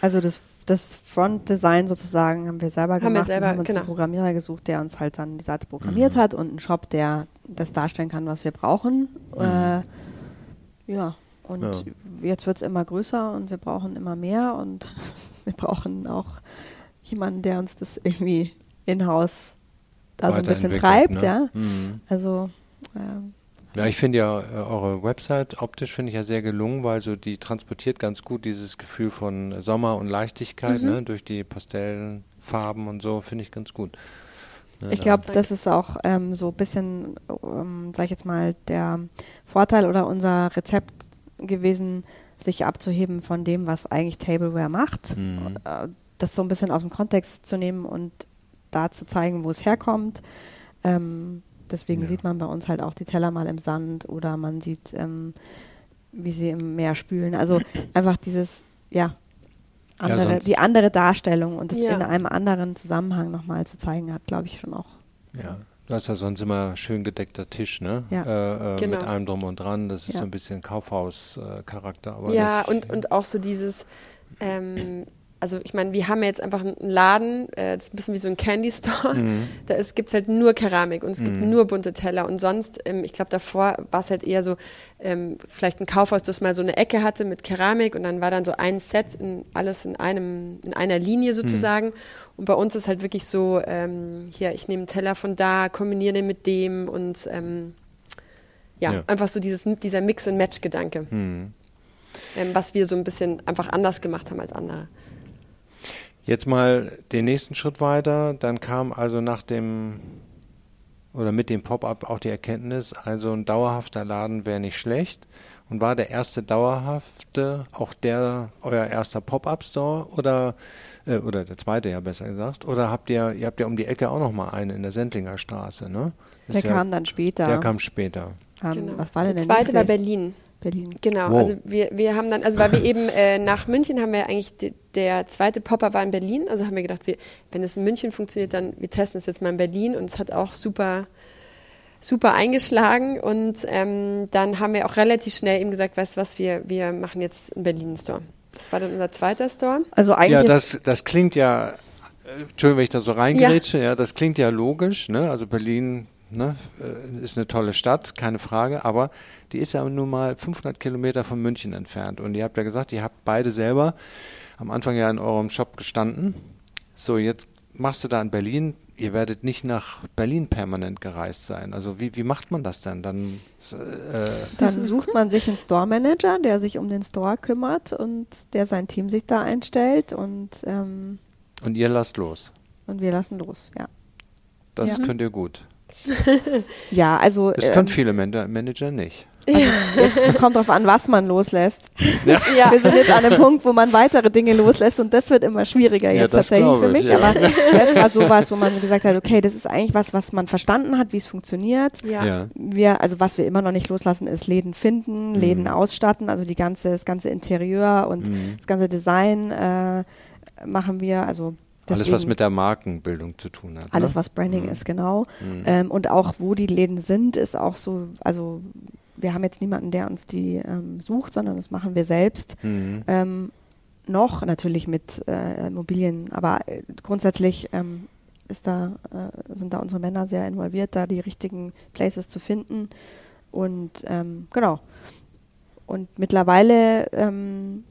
Also das, das Front-Design sozusagen haben wir selber Haben wir gemacht selber, und haben uns genau. einen Programmierer gesucht, der uns halt dann die Seite programmiert Mhm. hat und einen Shop, der das darstellen kann, was wir brauchen. Äh, ja, und Ja. jetzt wird es immer größer und wir brauchen immer mehr und *laughs* wir brauchen auch jemanden, der uns das irgendwie in-house da so ein bisschen treibt, ne? ja. Mhm. Also ähm, Ja, ich finde ja äh, eure Website optisch finde ich ja sehr gelungen, weil so die transportiert ganz gut dieses Gefühl von Sommer und Leichtigkeit, Mhm. ne, durch die Pastellfarben und so, finde ich ganz gut. Ne, Ich glaube, das ist auch ähm, so ein bisschen, ähm, sag ich jetzt mal, der Vorteil oder unser Rezept gewesen, sich abzuheben von dem, was eigentlich Tableware macht, Mhm. äh, das so ein bisschen aus dem Kontext zu nehmen und da zu zeigen, wo es herkommt. Ähm, deswegen Ja. sieht man bei uns halt auch die Teller mal im Sand oder man sieht, ähm, wie sie im Meer spülen. Also *clears throat* einfach dieses, ja, andere, sonst- die andere Darstellung und das Ja. in einem anderen Zusammenhang nochmal zu zeigen, hat, glaube ich, schon auch. Ja. Du hast ja sonst immer schön gedeckter Tisch, ne? Ja. Äh, äh, Genau. Mit allem drum und dran. Das ist Ja. so ein bisschen Kaufhaus-Charakter. aber Ja, das, und, und auch so dieses, ähm, also ich meine, wir haben ja jetzt einfach einen Laden, äh, das ist ein bisschen wie so ein Candy Store. Mhm. Da gibt es halt nur Keramik und es gibt Mhm. nur bunte Teller. Und sonst, ähm, ich glaube, davor war es halt eher so, ähm, vielleicht ein Kaufhaus, das mal so eine Ecke hatte mit Keramik und dann war dann so ein Set, in, alles in einem, in einer Linie sozusagen. Und bei uns ist halt wirklich so, ähm, hier, ich nehme einen Teller von da, kombiniere den mit dem und ähm, ja, Ja. einfach so dieses, dieser Mix-and-Match-Gedanke, Mhm. ähm, was wir so ein bisschen einfach anders gemacht haben als andere. Jetzt mal den nächsten Schritt weiter. Dann kam also nach dem oder mit dem Pop-up auch die Erkenntnis, also ein dauerhafter Laden wäre nicht schlecht. Und war der erste dauerhafte auch der euer erster Pop-up-Store oder äh, oder der zweite ja besser gesagt? Oder habt ihr ihr habt ja um die Ecke auch noch mal einen in der Sendlinger Straße, ne? Der Ist ja, kam dann später. Der kam später. ähm, Genau. Was war denn der der zweite nächste? war Berlin. Berlin. Genau, Wow. also wir, wir haben dann, also weil wir *laughs* eben äh, nach München haben wir eigentlich, die, der zweite Popper war in Berlin, also haben wir gedacht, wir, wenn es in München funktioniert, dann wir testen es jetzt mal in Berlin und es hat auch super, super eingeschlagen und ähm, dann haben wir auch relativ schnell eben gesagt, weißt du was, wir, wir machen jetzt einen Berlin-Store. Das war dann unser zweiter Store. Also eigentlich Ja, das, das klingt ja, äh, Entschuldigung, wenn ich da so reingrätsche, ja. das klingt ja logisch, ne? Also Berlin ne, äh, ist eine tolle Stadt, keine Frage, aber die ist ja nun mal 500 Kilometer von München entfernt. Und ihr habt ja gesagt, ihr habt beide selber am Anfang ja in eurem Shop gestanden. So, jetzt machst du da in Berlin, ihr werdet nicht nach Berlin permanent gereist sein. Also wie, wie macht man das denn? Dann äh, Dann sucht man sich einen Store Manager, der sich um den Store kümmert und der sein Team sich da einstellt und, ähm, und ihr lasst los. und wir lassen los, ja. Das Ja. könnt ihr gut. *laughs* Ja, also Das ähm, können viele Man Manager nicht. es kommt darauf an, was man loslässt. Ja. Ja. Wir sind jetzt an einem Punkt, wo man weitere Dinge loslässt und das wird immer schwieriger Ja, jetzt tatsächlich für ich, mich. ja. Aber *laughs* das war sowas, wo man gesagt hat, okay, das ist eigentlich was, was man verstanden hat, wie es funktioniert. Ja. Ja. Wir, also was wir immer noch nicht loslassen, ist Läden finden, Läden Mhm. ausstatten, also die ganze, das ganze Interieur und Mhm. das ganze Design äh, machen wir. Also Alles, was deswegen- mit der Markenbildung zu tun hat. alles, ne? was Branding Mhm. ist, genau. Mhm. Ähm, und auch wo die Läden sind, ist auch so, also wir haben jetzt niemanden, der uns die ähm, sucht, sondern das machen wir selbst. Mhm. Ähm, noch natürlich mit äh, Immobilien, aber äh, grundsätzlich ähm, ist da, äh, sind da unsere Männer sehr involviert, da die richtigen Places zu finden. Und ähm, genau. Und mittlerweile ähm,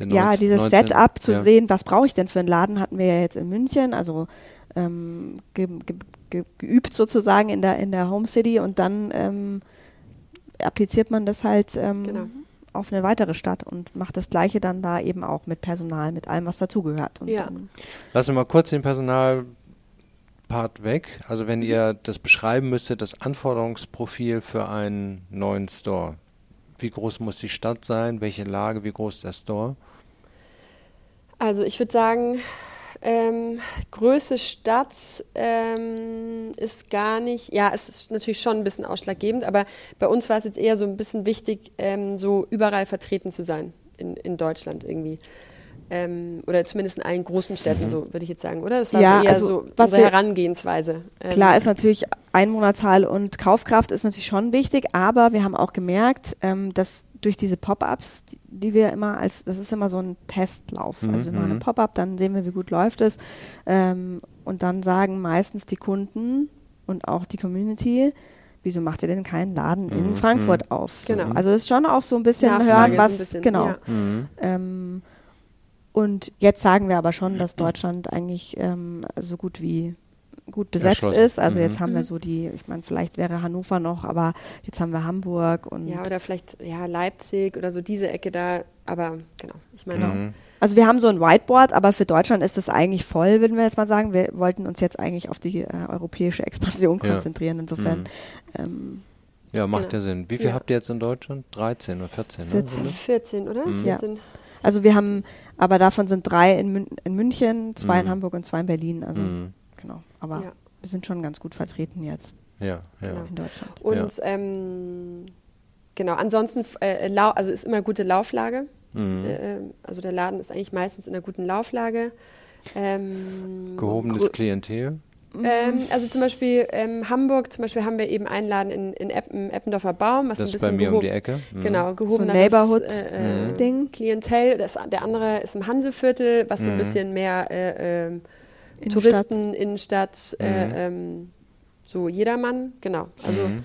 ja, 19 dieses 19 Setup zu ja. sehen, was brauche ich denn für einen Laden, hatten wir ja jetzt in München, also ähm, ge ge ge geübt sozusagen in der, in der Home City und dann ähm, appliziert man das halt ähm, Genau. auf eine weitere Stadt und macht das Gleiche dann da eben auch mit Personal, mit allem, was dazugehört. Ja. Lassen wir mal kurz den Personalpart weg. Also wenn ihr das beschreiben müsstet, das Anforderungsprofil für einen neuen Store. Wie groß muss die Stadt sein? Welche Lage? Wie groß der Store? Also ich würde sagen, ähm, Größe Stadt ähm, ist gar nicht, ja, es ist natürlich schon ein bisschen ausschlaggebend, aber bei uns war es jetzt eher so ein bisschen wichtig, ähm, so überall vertreten zu sein in, in Deutschland irgendwie. Ähm, oder zumindest in allen großen Städten, so würde ich jetzt sagen, oder? Das war Ja, so eher also, so was unsere wir- Herangehensweise. Ähm, Klar ist natürlich Einwohnerzahl und Kaufkraft ist natürlich schon wichtig, aber wir haben auch gemerkt, ähm, dass durch diese Pop-ups, die, die wir immer als, das ist immer so ein Testlauf. Also wir machen Mhm. einen Pop-up, dann sehen wir, wie gut läuft es. Ähm, und dann sagen meistens die Kunden und auch die Community, wieso macht ihr denn keinen Laden in Mhm. Frankfurt auf? Genau. Also es ist schon auch so ein bisschen Nachfrage hören, was ein bisschen, genau. ja. Mhm. Ähm, und jetzt sagen wir aber schon, dass Deutschland eigentlich ähm, so gut wie gut besetzt ist. Also Mhm. jetzt haben wir so die, ich meine, vielleicht wäre Hannover noch, aber jetzt haben wir Hamburg und Ja, oder vielleicht ja, Leipzig oder so diese Ecke da, aber genau, ich meine, Mhm. also wir haben so ein Whiteboard, aber für Deutschland ist das eigentlich voll, würden wir jetzt mal sagen. Wir wollten uns jetzt eigentlich auf die äh, europäische Expansion Ja. konzentrieren. Insofern Mhm. ähm, Ja, macht Genau. ja Sinn. Wie viel Ja. habt ihr jetzt in Deutschland? 13 oder 14? 14. Ne? 14, oder? Mhm. Ja. 14. Also wir haben, aber davon sind drei in, Mün in München, zwei in Mhm. Hamburg und zwei in Berlin. Also Mhm. genau. Aber Ja. wir sind schon ganz gut vertreten jetzt Ja, ja. Genau. in Deutschland. Und ähm, genau, ansonsten, äh, also ist immer gute Lauflage. Mhm. Äh, also der Laden ist eigentlich meistens in einer guten Lauflage. Ähm, Gehobenes grö- Klientel. Ähm, also zum Beispiel ähm, Hamburg, zum Beispiel haben wir eben einen Laden in, in Eppen, Eppendorfer Baum, was Das ein ist bei bisschen mir um die gehoben- Ecke. Mhm. Genau, gehobeneres Neighborhood- äh, äh, Ding. Klientel. Das, der andere ist im Hanseviertel, was so ein Mhm. bisschen mehr äh, ähm, Innenstadt. Touristen, Innenstadt, Mhm. äh, ähm, so jedermann, genau. Also Mhm.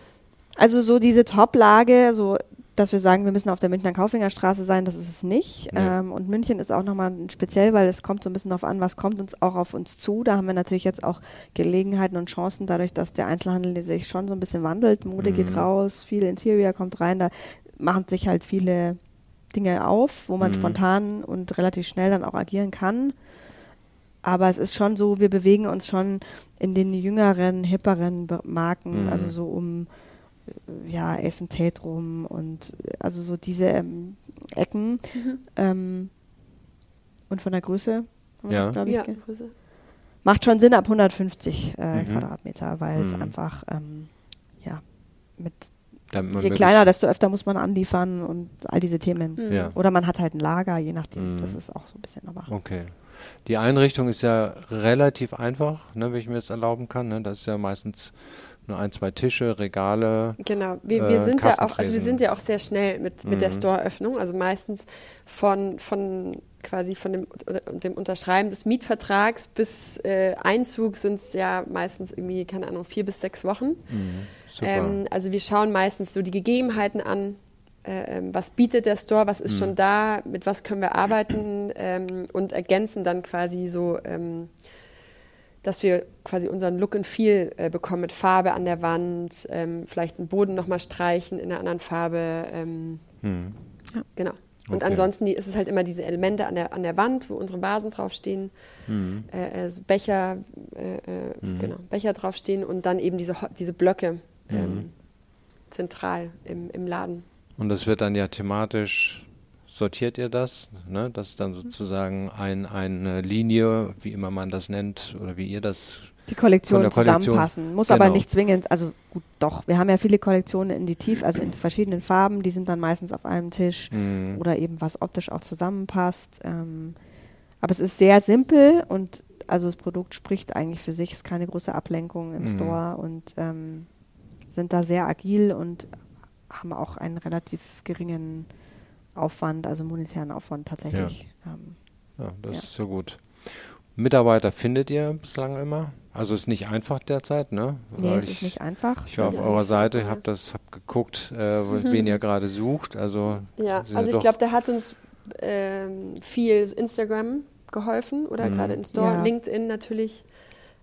Also so diese Top-Lage, so dass wir sagen, wir müssen auf der Münchner Kaufingerstraße sein, das ist es nicht. Nee. Ähm, und München ist auch nochmal speziell, weil es kommt so ein bisschen darauf an, was kommt uns auch auf uns zu. Da haben wir natürlich jetzt auch Gelegenheiten und Chancen, dadurch, dass der Einzelhandel sich schon so ein bisschen wandelt. Mode Mhm. geht raus, viel Interior kommt rein, da machen sich halt viele Dinge auf, wo man Mhm. spontan und relativ schnell dann auch agieren kann. Aber es ist schon so, wir bewegen uns schon in den jüngeren, hipperen Marken, Mhm. also so um ja, Ace and Tate rum und also so diese ähm, Ecken. Mhm. Ähm, und von der Größe, Ja. glaube ich, ja, Größe. macht schon Sinn ab 150 äh, Mhm. Quadratmeter, weil es Mhm. einfach, ähm, ja, mit je kleiner, desto öfter muss man anliefern und all diese Themen. Mhm. Ja. Oder man hat halt ein Lager, je nachdem. Mhm. Das ist auch so ein bisschen, aber. Okay. Die Einrichtung ist ja relativ einfach, ne, wenn ich mir das erlauben kann. Ne? Das ist ja meistens nur ein, zwei Tische, Regale. Genau, wir, Äh, wir sind ja auch, also wir sind ja auch sehr schnell mit, mit der Mhm. Storeöffnung. Also meistens von, von quasi von dem, dem Unterschreiben des Mietvertrags bis äh, Einzug sind es ja meistens irgendwie, keine Ahnung, vier bis sechs Wochen. Mhm. Ähm, also wir schauen meistens so die Gegebenheiten an. Äh, ähm, was bietet der Store, was ist Mhm. schon da, mit was können wir arbeiten ähm, und ergänzen dann quasi so, ähm, dass wir quasi unseren Look and Feel äh, bekommen mit Farbe an der Wand, ähm, vielleicht einen Boden nochmal streichen in einer anderen Farbe. Ähm, Mhm. genau. Und Okay. ansonsten die, ist es halt immer diese Elemente an der, an der Wand, wo unsere Vasen draufstehen, Mhm. äh, äh, so Becher, äh, äh, Mhm. genau, Becher draufstehen und dann eben diese, diese Blöcke ähm, Mhm. zentral im, im Laden. Und das wird dann ja thematisch, sortiert ihr das? Ne? Das ist dann Mhm. sozusagen ein, eine Linie, wie immer man das nennt, oder wie ihr das. Die der Kollektion. zusammenpassen. Muss aber Genau. nicht zwingend, also gut, doch. Wir haben ja viele Kollektionen in die Tief, also in verschiedenen Farben, die sind dann meistens auf einem Tisch Mhm. oder eben was optisch auch zusammenpasst. Ähm, aber es ist sehr simpel und also das Produkt spricht eigentlich für sich, ist keine große Ablenkung im Mhm. Store und ähm, sind da sehr agil und haben auch einen relativ geringen Aufwand, also monetären Aufwand tatsächlich. Ähm, Ja, das Ja. ist so gut. Mitarbeiter findet ihr bislang immer? Also ist nicht einfach derzeit, ne? nee, Weil es ich, ist nicht einfach. Ich war auf Ja, eurer Seite, hab das, hab geguckt, äh, *laughs* wen ihr gerade sucht. Also Ja, also ich glaube, da hat uns ähm, viel Instagram geholfen oder Mhm. gerade im Store, Ja. LinkedIn natürlich.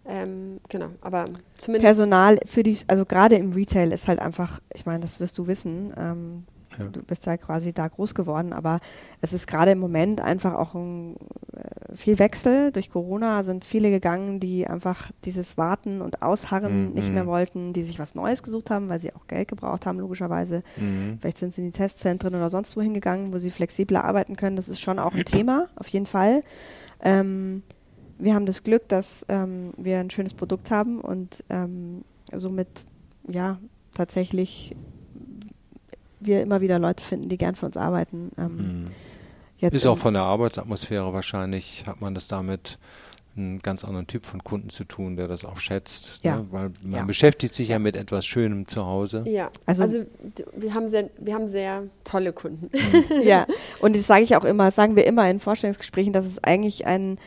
Ähm, genau, aber zumindest Personal für die, also gerade im Retail ist halt einfach, ich meine, das wirst du wissen, ähm, Ja. du bist ja quasi da groß geworden, aber es ist gerade im Moment einfach auch ein, äh, viel Wechsel. Durch Corona sind viele gegangen, die einfach dieses Warten und Ausharren Mhm. nicht mehr wollten, die sich was Neues gesucht haben, weil sie auch Geld gebraucht haben, logischerweise. Mhm. Vielleicht sind sie in die Testzentren oder sonst wo hingegangen, wo sie flexibler arbeiten können. Das ist schon auch ein Thema, auf jeden Fall. Ähm, wir haben das Glück, dass ähm, wir ein schönes Produkt haben und ähm, somit ja tatsächlich wir immer wieder Leute finden, die gern für uns arbeiten. Ähm, Mhm. jetzt Ist auch von der Arbeitsatmosphäre wahrscheinlich, hat man das damit einen ganz anderen Typ von Kunden zu tun, der das auch schätzt. Ja. Ne? Weil man Ja. beschäftigt sich ja mit etwas Schönem zu Hause. ja, Also- also, wir haben sehr, wir haben sehr tolle Kunden. ja, und das sage ich auch immer, das sagen wir immer in Vorstellungsgesprächen, dass es eigentlich ein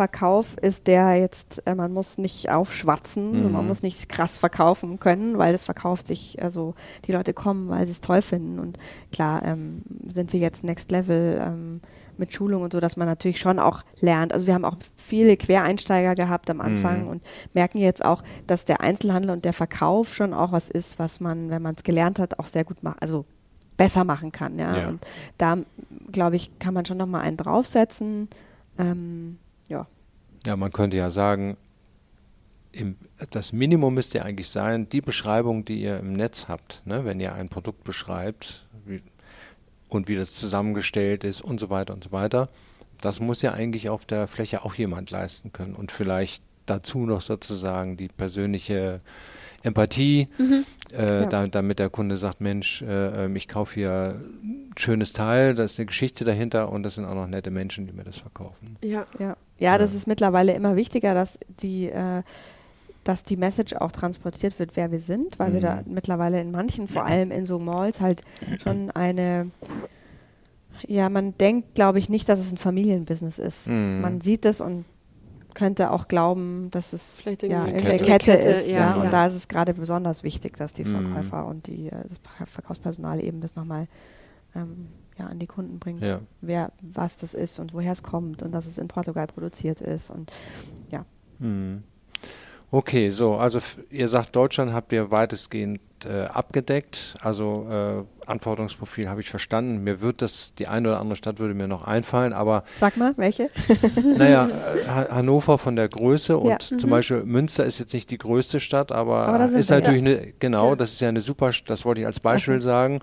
Verkauf ist, der jetzt, äh, man muss nicht aufschwatzen, Mhm. man muss nicht krass verkaufen können, weil es verkauft sich, also die Leute kommen, weil sie es toll finden. Und klar ähm, sind wir jetzt Next Level ähm, mit Schulung und so, dass man natürlich schon auch lernt. Also wir haben auch viele Quereinsteiger gehabt am Anfang Mhm. und merken jetzt auch, dass der Einzelhandel und der Verkauf schon auch was ist, was man, wenn man es gelernt hat, auch sehr gut macht, also besser machen kann. Ja? Ja. Und da, glaube ich, kann man schon noch mal einen draufsetzen. Ähm, ja. Ja, man könnte ja sagen, im, das Minimum müsste ja eigentlich sein, die Beschreibung, die ihr im Netz habt, ne, wenn ihr ein Produkt beschreibt wie, und wie das zusammengestellt ist und so weiter und so weiter, das muss ja eigentlich auf der Fläche auch jemand leisten können und vielleicht dazu noch sozusagen die persönliche Empathie, mhm. äh, ja. da, damit der Kunde sagt, Mensch, äh, ähm, ich kaufe hier ein schönes Teil, da ist eine Geschichte dahinter und das sind auch noch nette Menschen, die mir das verkaufen. Ja, ja. ja das ist mittlerweile immer wichtiger, dass die äh, dass die Message auch transportiert wird, wer wir sind, weil mhm. wir da mhm. mittlerweile in manchen, vor allem in so Malls, halt schon eine ja, man denkt, glaube ich, nicht, dass es ein Familienbusiness ist. Mhm. Man sieht es und könnte auch glauben, dass es ja, eine Kette, Kette ist. Ja, ja. Und ja. da ist es gerade besonders wichtig, dass die mhm. Verkäufer und die, äh, das Verkaufspersonal eben das nochmal ähm, ja, an die Kunden bringt, wer was das ist und woher es kommt und dass es in Portugal produziert ist. Und ja. Mhm. Okay, so, also ihr sagt, Deutschland habt ihr weitestgehend äh, abgedeckt. Also äh, Anforderungsprofil habe ich verstanden. Mir wird das, die eine oder andere Stadt würde mir noch einfallen, aber. Sag mal, welche? *laughs* naja, äh, Hannover von der Größe und ja. zum mhm. Beispiel Münster ist jetzt nicht die größte Stadt, aber, aber ist natürlich eine, genau, ja. das ist ja eine super, das wollte ich als Beispiel okay. sagen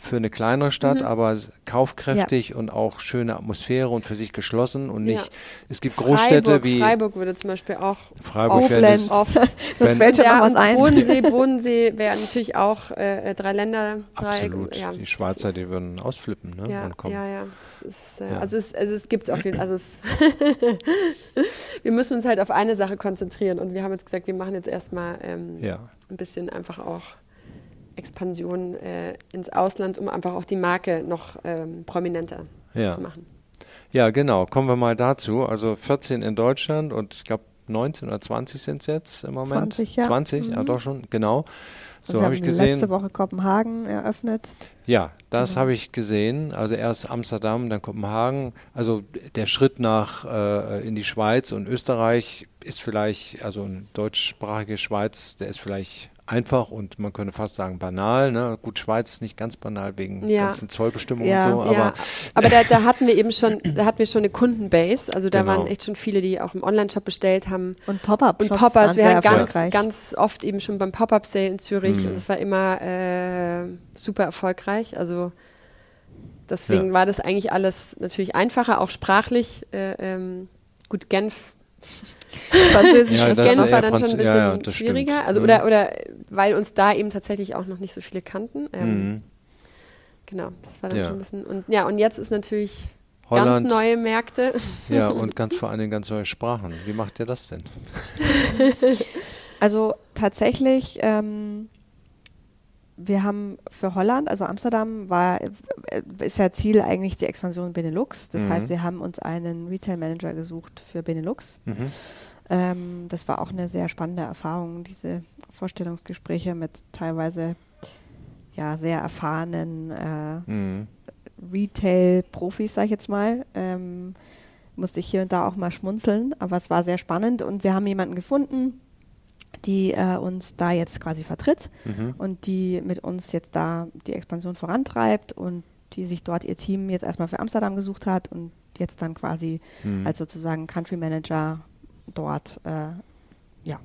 für eine kleinere Stadt, mhm. aber kaufkräftig ja. und auch schöne Atmosphäre und für sich geschlossen und nicht, ja. es gibt Freiburg, Großstädte wie Freiburg würde zum Beispiel auch Freiburg oft. Sonst *laughs* fällt schon ja, was ein. Bodensee, *laughs* Bodensee wäre natürlich auch äh, drei Länder. Drei, Absolut. Ja, die Schweizer, die würden ausflippen, ne? Ja, ja, ja. Ist, äh, also, es, also es gibt auf jeden Fall, also *laughs* wir müssen uns halt auf eine Sache konzentrieren und wir haben jetzt gesagt, wir machen jetzt erstmal ähm, ein bisschen einfach auch Expansion äh, ins Ausland, um einfach auch die Marke noch ähm, prominenter ja. zu machen. Ja, genau. Kommen wir mal dazu. Also 14 in Deutschland und ich glaube 19 oder 20 sind es jetzt im Moment. 20, ja. 20, mhm. ja doch schon, genau. So habe ich gesehen. Letzte Woche Kopenhagen eröffnet. Ja, das mhm. habe ich gesehen. Also erst Amsterdam, dann Kopenhagen. Also der Schritt nach äh, in die Schweiz und Österreich ist vielleicht, also eine deutschsprachige Schweiz, der ist vielleicht einfach und man könnte fast sagen banal. Ne? Gut, Schweiz ist nicht ganz banal wegen ja. ganzen Zollbestimmungen ja. und so. Aber, ja. aber da, da, hatten wir eben schon, da hatten wir schon eine Kundenbase. Also da genau. waren echt schon viele, die auch im Online-Shop bestellt haben. Und Pop-up. Und Pop-ups. Wir hatten ganz, ganz oft eben schon beim Pop-up-Sale in Zürich mhm. und es war immer äh, super erfolgreich. Also deswegen war das eigentlich alles natürlich einfacher, auch sprachlich. Äh, ähm, gut, Genf Französisch ja, Genf war dann Franz schon ein bisschen ja, ja, schwieriger. Stimmt. Also, mhm. oder, oder weil uns da eben tatsächlich auch noch nicht so viele kannten. Ähm, mhm. Genau, das war dann schon ein bisschen. Und ja, und jetzt ist natürlich Holland, ganz neue Märkte. *laughs* Ja, *laughs* und ganz vor allem ganz neue Sprachen. Wie macht ihr das denn? also tatsächlich, ähm, wir haben für Holland, also Amsterdam war, äh, ist ja Ziel eigentlich die Expansion Benelux. Das mhm. heißt, wir haben uns einen Retail Manager gesucht für Benelux. Mhm. Ähm, das war auch eine sehr spannende Erfahrung, diese Vorstellungsgespräche mit teilweise ja, sehr erfahrenen äh, mhm. Retail-Profis, sag ich jetzt mal. Ähm, musste ich hier und da auch mal schmunzeln, aber es war sehr spannend und wir haben jemanden gefunden, die äh, uns da jetzt quasi vertritt mhm. und die mit uns jetzt da die Expansion vorantreibt und die sich dort ihr Team jetzt erstmal für Amsterdam gesucht hat und jetzt dann quasi mhm. als sozusagen Country Manager dort äh, ja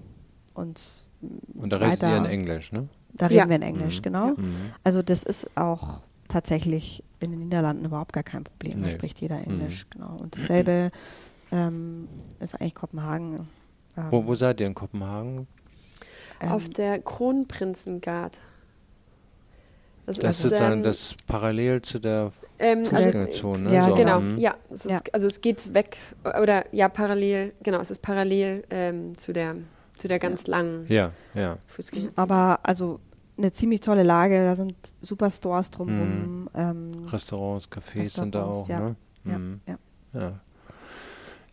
uns und da redet ihr in Englisch, ne? Da reden ja. wir in Englisch, mhm. genau. Mhm. Also das ist auch tatsächlich in den Niederlanden überhaupt gar kein Problem. Nee. Da spricht jeder mhm. Englisch, genau. Und dasselbe ähm, ist eigentlich Kopenhagen. Ähm, wo, wo seid ihr in Kopenhagen? Auf ähm, der Kronprinzengard. Das, das ist sozusagen ähm, das parallel zu der ähm, also, ne? Ja, so. genau. Mhm. Ja, es ja, also es geht weg oder ja parallel. Genau, es ist parallel ähm, zu der zu der ganz langen. Ja, ja. Aber also eine ziemlich tolle Lage. Da sind super Stores drumherum. Mhm. Ähm, Restaurants, Cafés Restaurants, sind da auch. Ja, ne? ja, mhm. ja. ja.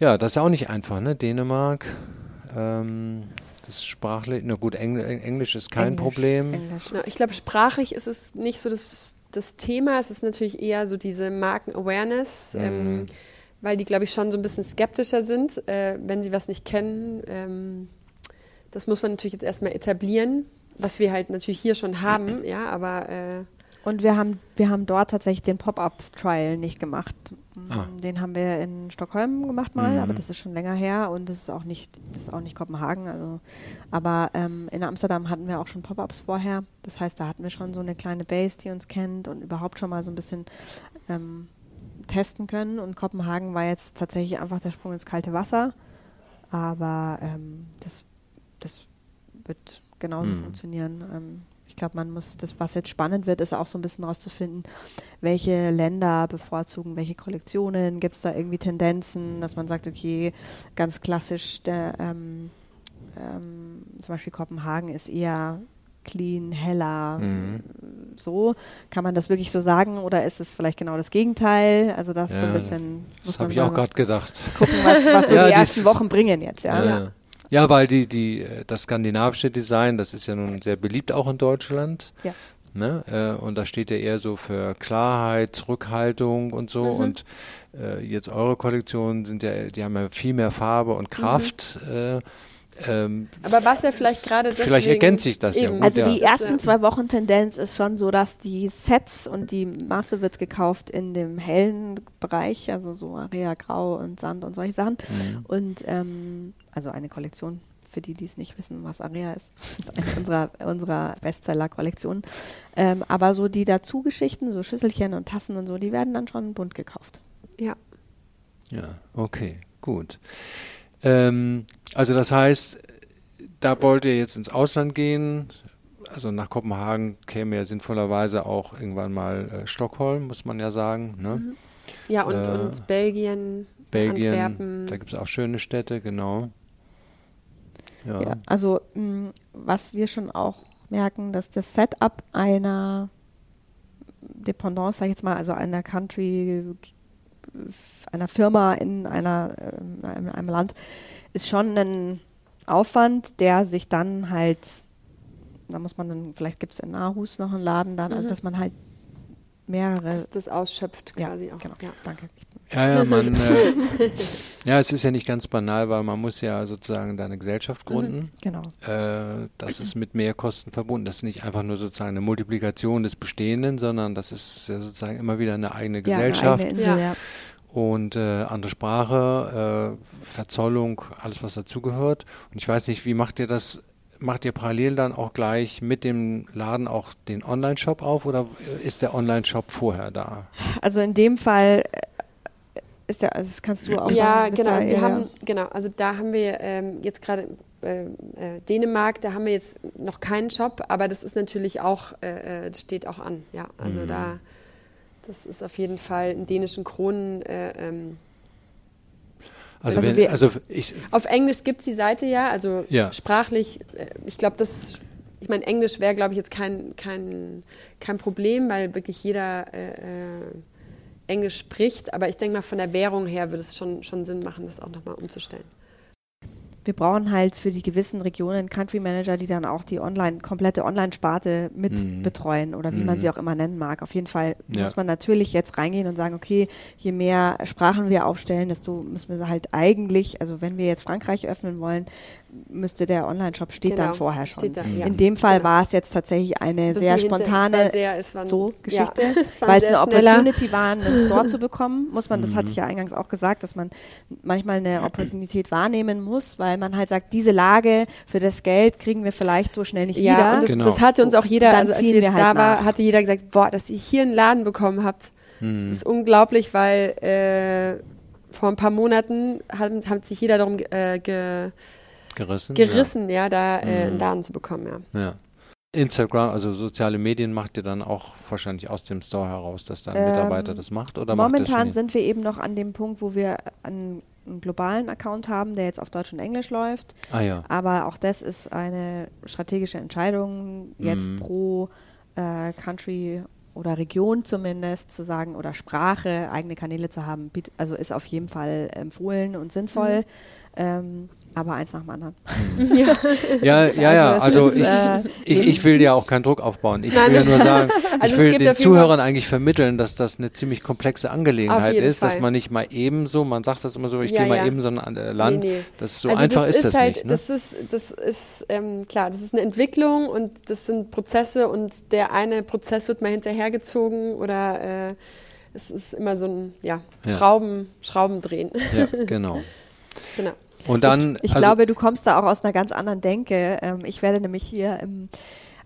Ja, das ist auch nicht einfach, ne? Dänemark. Ähm, das sprachlich, na gut, Engl Englisch ist kein Englisch, Problem. Englisch ja, ich glaube, sprachlich ist es nicht so das, das Thema. Es ist natürlich eher so diese Marken-Awareness, mhm. ähm, weil die, glaube ich, schon so ein bisschen skeptischer sind, äh, wenn sie was nicht kennen. Ähm, das muss man natürlich jetzt erstmal etablieren, was wir halt natürlich hier schon haben, ja, aber äh, Und wir haben, wir haben dort tatsächlich den Pop-Up-Trial nicht gemacht. Ah. Den haben wir in Stockholm gemacht mal, Mhm. aber das ist schon länger her und das ist auch nicht, das ist auch nicht Kopenhagen. Also, aber ähm, in Amsterdam hatten wir auch schon Pop-Ups vorher. Das heißt, da hatten wir schon so eine kleine Base, die uns kennt und überhaupt schon mal so ein bisschen ähm, testen können. Und Kopenhagen war jetzt tatsächlich einfach der Sprung ins kalte Wasser. Aber ähm, das, das wird genauso Mhm. funktionieren. Ich glaube, man muss, das, was jetzt spannend wird, ist auch so ein bisschen rauszufinden, welche Länder bevorzugen welche Kollektionen. Gibt es da irgendwie Tendenzen, dass man sagt, okay, ganz klassisch, der, ähm, ähm, zum Beispiel Kopenhagen ist eher clean, heller, Mhm. so. Kann man das wirklich so sagen oder ist es vielleicht genau das Gegenteil? Also das so ein Ja, bisschen, Das habe ich auch gerade gedacht. gucken, was, was so *laughs* Ja, die ersten Wochen bringen jetzt, ja. Ja. Ja, weil die, die, äh, das skandinavische Design, das ist ja nun sehr beliebt auch in Deutschland. Ja. Ne? Äh, und da steht ja eher so für Klarheit, Zurückhaltung und so. Mhm. Und äh, jetzt eure Kollektionen sind ja, die haben ja viel mehr Farbe und Kraft. Äh, ähm, Aber was ja vielleicht gerade. Vielleicht ergänzt sich das ja eben. gut, Also ja. die ersten Ja. zwei Wochen Tendenz ist schon so, dass die Sets und die Masse wird gekauft in dem hellen Bereich, also so Area Grau und Sand und solche Sachen. Mhm. Und ähm, also eine Kollektion, für die, die es nicht wissen, was Area ist. Das *laughs* ist eine unserer, unserer Bestseller-Kollektionen. Ähm, aber so die Dazu-Geschichten, so Schüsselchen und Tassen und so, die werden dann schon bunt gekauft. Ja. Ja, okay, gut. Ähm, also das heißt, da wollt ihr jetzt ins Ausland gehen. Also nach Kopenhagen käme ja sinnvollerweise auch irgendwann mal äh, Stockholm, muss man ja sagen. Ne? Mhm. Ja, und, Äh, und Belgien, Belgien, Antwerpen. da gibt es auch schöne Städte, genau. Ja. Ja, also mh, was wir schon auch merken, dass das Setup einer Dependance, sag ich jetzt mal, also einer Country, einer Firma in einer ähm, einem, einem Land, ist schon ein Aufwand, der sich dann halt, da muss man dann, vielleicht gibt es in Aarhus noch einen Laden dann, also Mhm. dass man halt mehrere, das, das ausschöpft ja, quasi auch. genau, Ja. danke. Ja, ja, man, *laughs* äh, ja, es ist ja nicht ganz banal, weil man muss ja sozusagen da eine Gesellschaft gründen. Genau. Äh, das ist mit Mehrkosten verbunden. Das ist nicht einfach nur sozusagen eine Multiplikation des Bestehenden, sondern das ist ja sozusagen immer wieder eine eigene Ja, eine Gesellschaft eigene Insel, Ja. ja. und äh, andere Sprache, äh, Verzollung, alles was dazugehört. Und ich weiß nicht, wie macht ihr das? Macht ihr parallel dann auch gleich mit dem Laden auch den Online-Shop auf oder ist der Online-Shop vorher da? Also in dem Fall ist der, also das kannst du auch Ja, sagen. genau. Also wir eher- haben, genau, also da haben wir ähm, jetzt gerade äh, äh, Dänemark, da haben wir jetzt noch keinen Shop, aber das ist natürlich auch, äh, äh, steht auch an. Ja, also Mhm. da, das ist auf jeden Fall in dänischen Kronen. Äh, ähm, Also, Also wenn, wir- also ich, auf Englisch gibt es die Seite ja, also Ja. sprachlich, äh, ich glaube, das, ich meine, Englisch wäre, glaube ich, jetzt kein, kein, kein Problem, weil wirklich jeder Englisch spricht, aber ich denke mal, von der Währung her würde es schon, schon Sinn machen, das auch nochmal umzustellen. wir brauchen halt für die gewissen Regionen Country Manager, die dann auch die Online, komplette Online-Sparte mit Mhm. betreuen oder wie man Mhm. sie auch immer nennen mag. Auf jeden Fall Ja. muss man natürlich jetzt reingehen und sagen, okay, je mehr Sprachen wir aufstellen, desto müssen wir halt eigentlich, also wenn wir jetzt Frankreich öffnen wollen, müsste der Online-Shop steht Genau, dann vorher schon. Steht da, Mhm. ja. In dem Fall Genau. war es jetzt tatsächlich eine Das sehr spontane sehr, so *laughs* Geschichte, ja, weil es eine schneller. Opportunity war, einen *laughs* Store zu bekommen, muss man, das Mhm. hatte ich ja eingangs auch gesagt, dass man manchmal eine Opportunität wahrnehmen muss, weil man halt sagt, diese Lage für das Geld kriegen wir vielleicht so schnell nicht Ja, wieder. und das, Genau. das hatte uns auch jeder, Dann also als wir jetzt halt da war, nach. hatte jeder gesagt, boah, dass ihr hier einen Laden bekommen habt. hm, Das ist unglaublich, weil äh, vor ein paar Monaten hat, hat sich jeder darum äh, ge, gerissen. gerissen, ja, da äh, Mhm. einen Laden zu bekommen, ja. Ja. ja. Instagram, also soziale Medien macht ihr dann auch wahrscheinlich aus dem Store heraus, dass da ein Ähm, Mitarbeiter das macht? Oder macht das Momentan schon sind wir eben noch an dem Punkt, wo wir einen, einen globalen Account haben, der jetzt auf Deutsch und Englisch läuft. Ah ja. Aber auch das ist eine strategische Entscheidung, jetzt Mhm. pro äh, Country oder Region zumindest zu sagen oder Sprache eigene Kanäle zu haben, biet- also ist auf jeden Fall empfohlen und sinnvoll. Mhm. Ähm, aber eins nach dem anderen. ja, *laughs* ja, ja. ja. Also, Also ist, äh, ich, ich will ja auch keinen Druck aufbauen. Ich Nein, will ja nur sagen, *laughs* Also ich es will den Zuhörern Fall- eigentlich vermitteln, dass das eine ziemlich komplexe Angelegenheit ist, dass Fall. man nicht mal ebenso, man sagt das immer so, ich Ja, gehe mal ja. eben so ein Land. Nee, nee. Das so also einfach das ist das halt, nicht. Ne? Das ist, das ist ähm, klar, das ist eine Entwicklung und das sind Prozesse und der eine Prozess wird mal hinterhergezogen oder äh, es ist immer so ein ja, Ja. Schrauben, Schrauben drehen. ja, *laughs* genau. genau. Und dann, Ich also, glaube, du kommst da auch aus einer ganz anderen Denke. Ähm, ich werde nämlich hier ähm,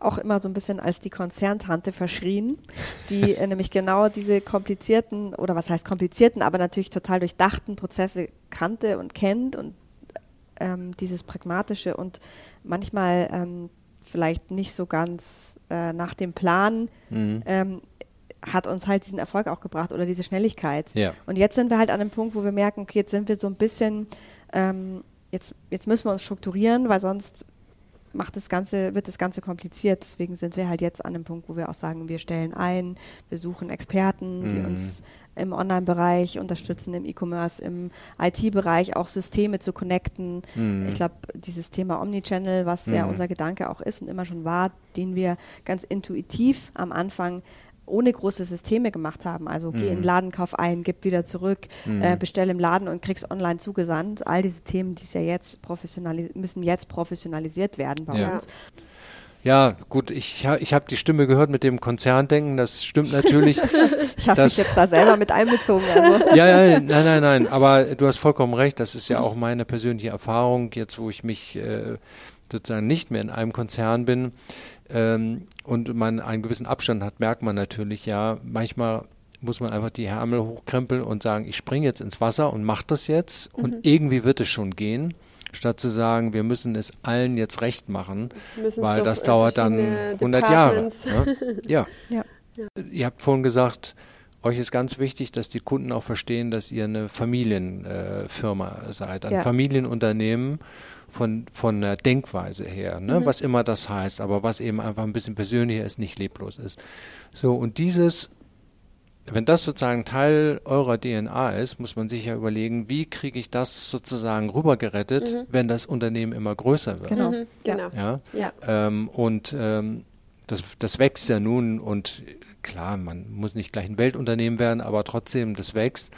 auch immer so ein bisschen als die Konzerntante verschrien, die *laughs* äh, nämlich genau diese komplizierten, oder was heißt komplizierten, aber natürlich total durchdachten Prozesse kannte und kennt und ähm, dieses Pragmatische und manchmal ähm, vielleicht nicht so ganz äh, nach dem Plan Mhm. ähm, hat uns halt diesen Erfolg auch gebracht oder diese Schnelligkeit. Ja. Und jetzt sind wir halt an einem Punkt, wo wir merken, okay, jetzt sind wir so ein bisschen, ähm, jetzt, jetzt müssen wir uns strukturieren, weil sonst macht das Ganze, wird das Ganze kompliziert. Deswegen sind wir halt jetzt an einem Punkt, wo wir auch sagen, wir stellen ein, wir suchen Experten, die Mhm. uns im Online-Bereich unterstützen, im E-Commerce, im IT-Bereich auch Systeme zu connecten. Mhm. Ich glaube, dieses Thema Omnichannel, was ja Mhm. unser Gedanke auch ist und immer schon war, den wir ganz intuitiv am Anfang ohne große Systeme gemacht haben. Also geh in den Ladenkauf ein, gib wieder zurück, äh, bestell im Laden und kriegst online zugesandt. All diese Themen, die es ja jetzt müssen jetzt professionalisiert werden bei Ja. uns. ja, gut, ich, ich habe die Stimme gehört mit dem Konzerndenken, das stimmt natürlich. *laughs* Ich habe mich jetzt da selber mit einbezogen. Also. *laughs* ja, ja, nein, nein, nein, aber du hast vollkommen recht, das ist ja auch meine persönliche Erfahrung, jetzt wo ich mich äh, sozusagen nicht mehr in einem Konzern bin ähm, und man einen gewissen Abstand hat, merkt man natürlich, ja, manchmal muss man einfach die Ärmel hochkrempeln und sagen, ich springe jetzt ins Wasser und mache das jetzt und irgendwie wird es schon gehen, statt zu sagen, wir müssen es allen jetzt recht machen, Müssen es weil das dauert dann verschiedene 100 Jahre. Ne? *laughs* Ja. Ja. Ihr habt vorhin gesagt, euch ist ganz wichtig, dass die Kunden auch verstehen, dass ihr eine Familienfirma äh, seid, ein Ja. Familienunternehmen von, von der Denkweise her, ne? Mhm. was immer das heißt, aber was eben einfach ein bisschen persönlicher ist, nicht leblos ist. So, und dieses, wenn das sozusagen Teil eurer DNA ist, muss man sich ja überlegen, wie kriege ich das sozusagen rübergerettet, Mhm. wenn das Unternehmen immer größer wird. Genau. Mhm, genau. Ja? Ja. Ähm, und ähm, das, das wächst ja nun und klar, man muss nicht gleich ein Weltunternehmen werden, aber trotzdem, das wächst.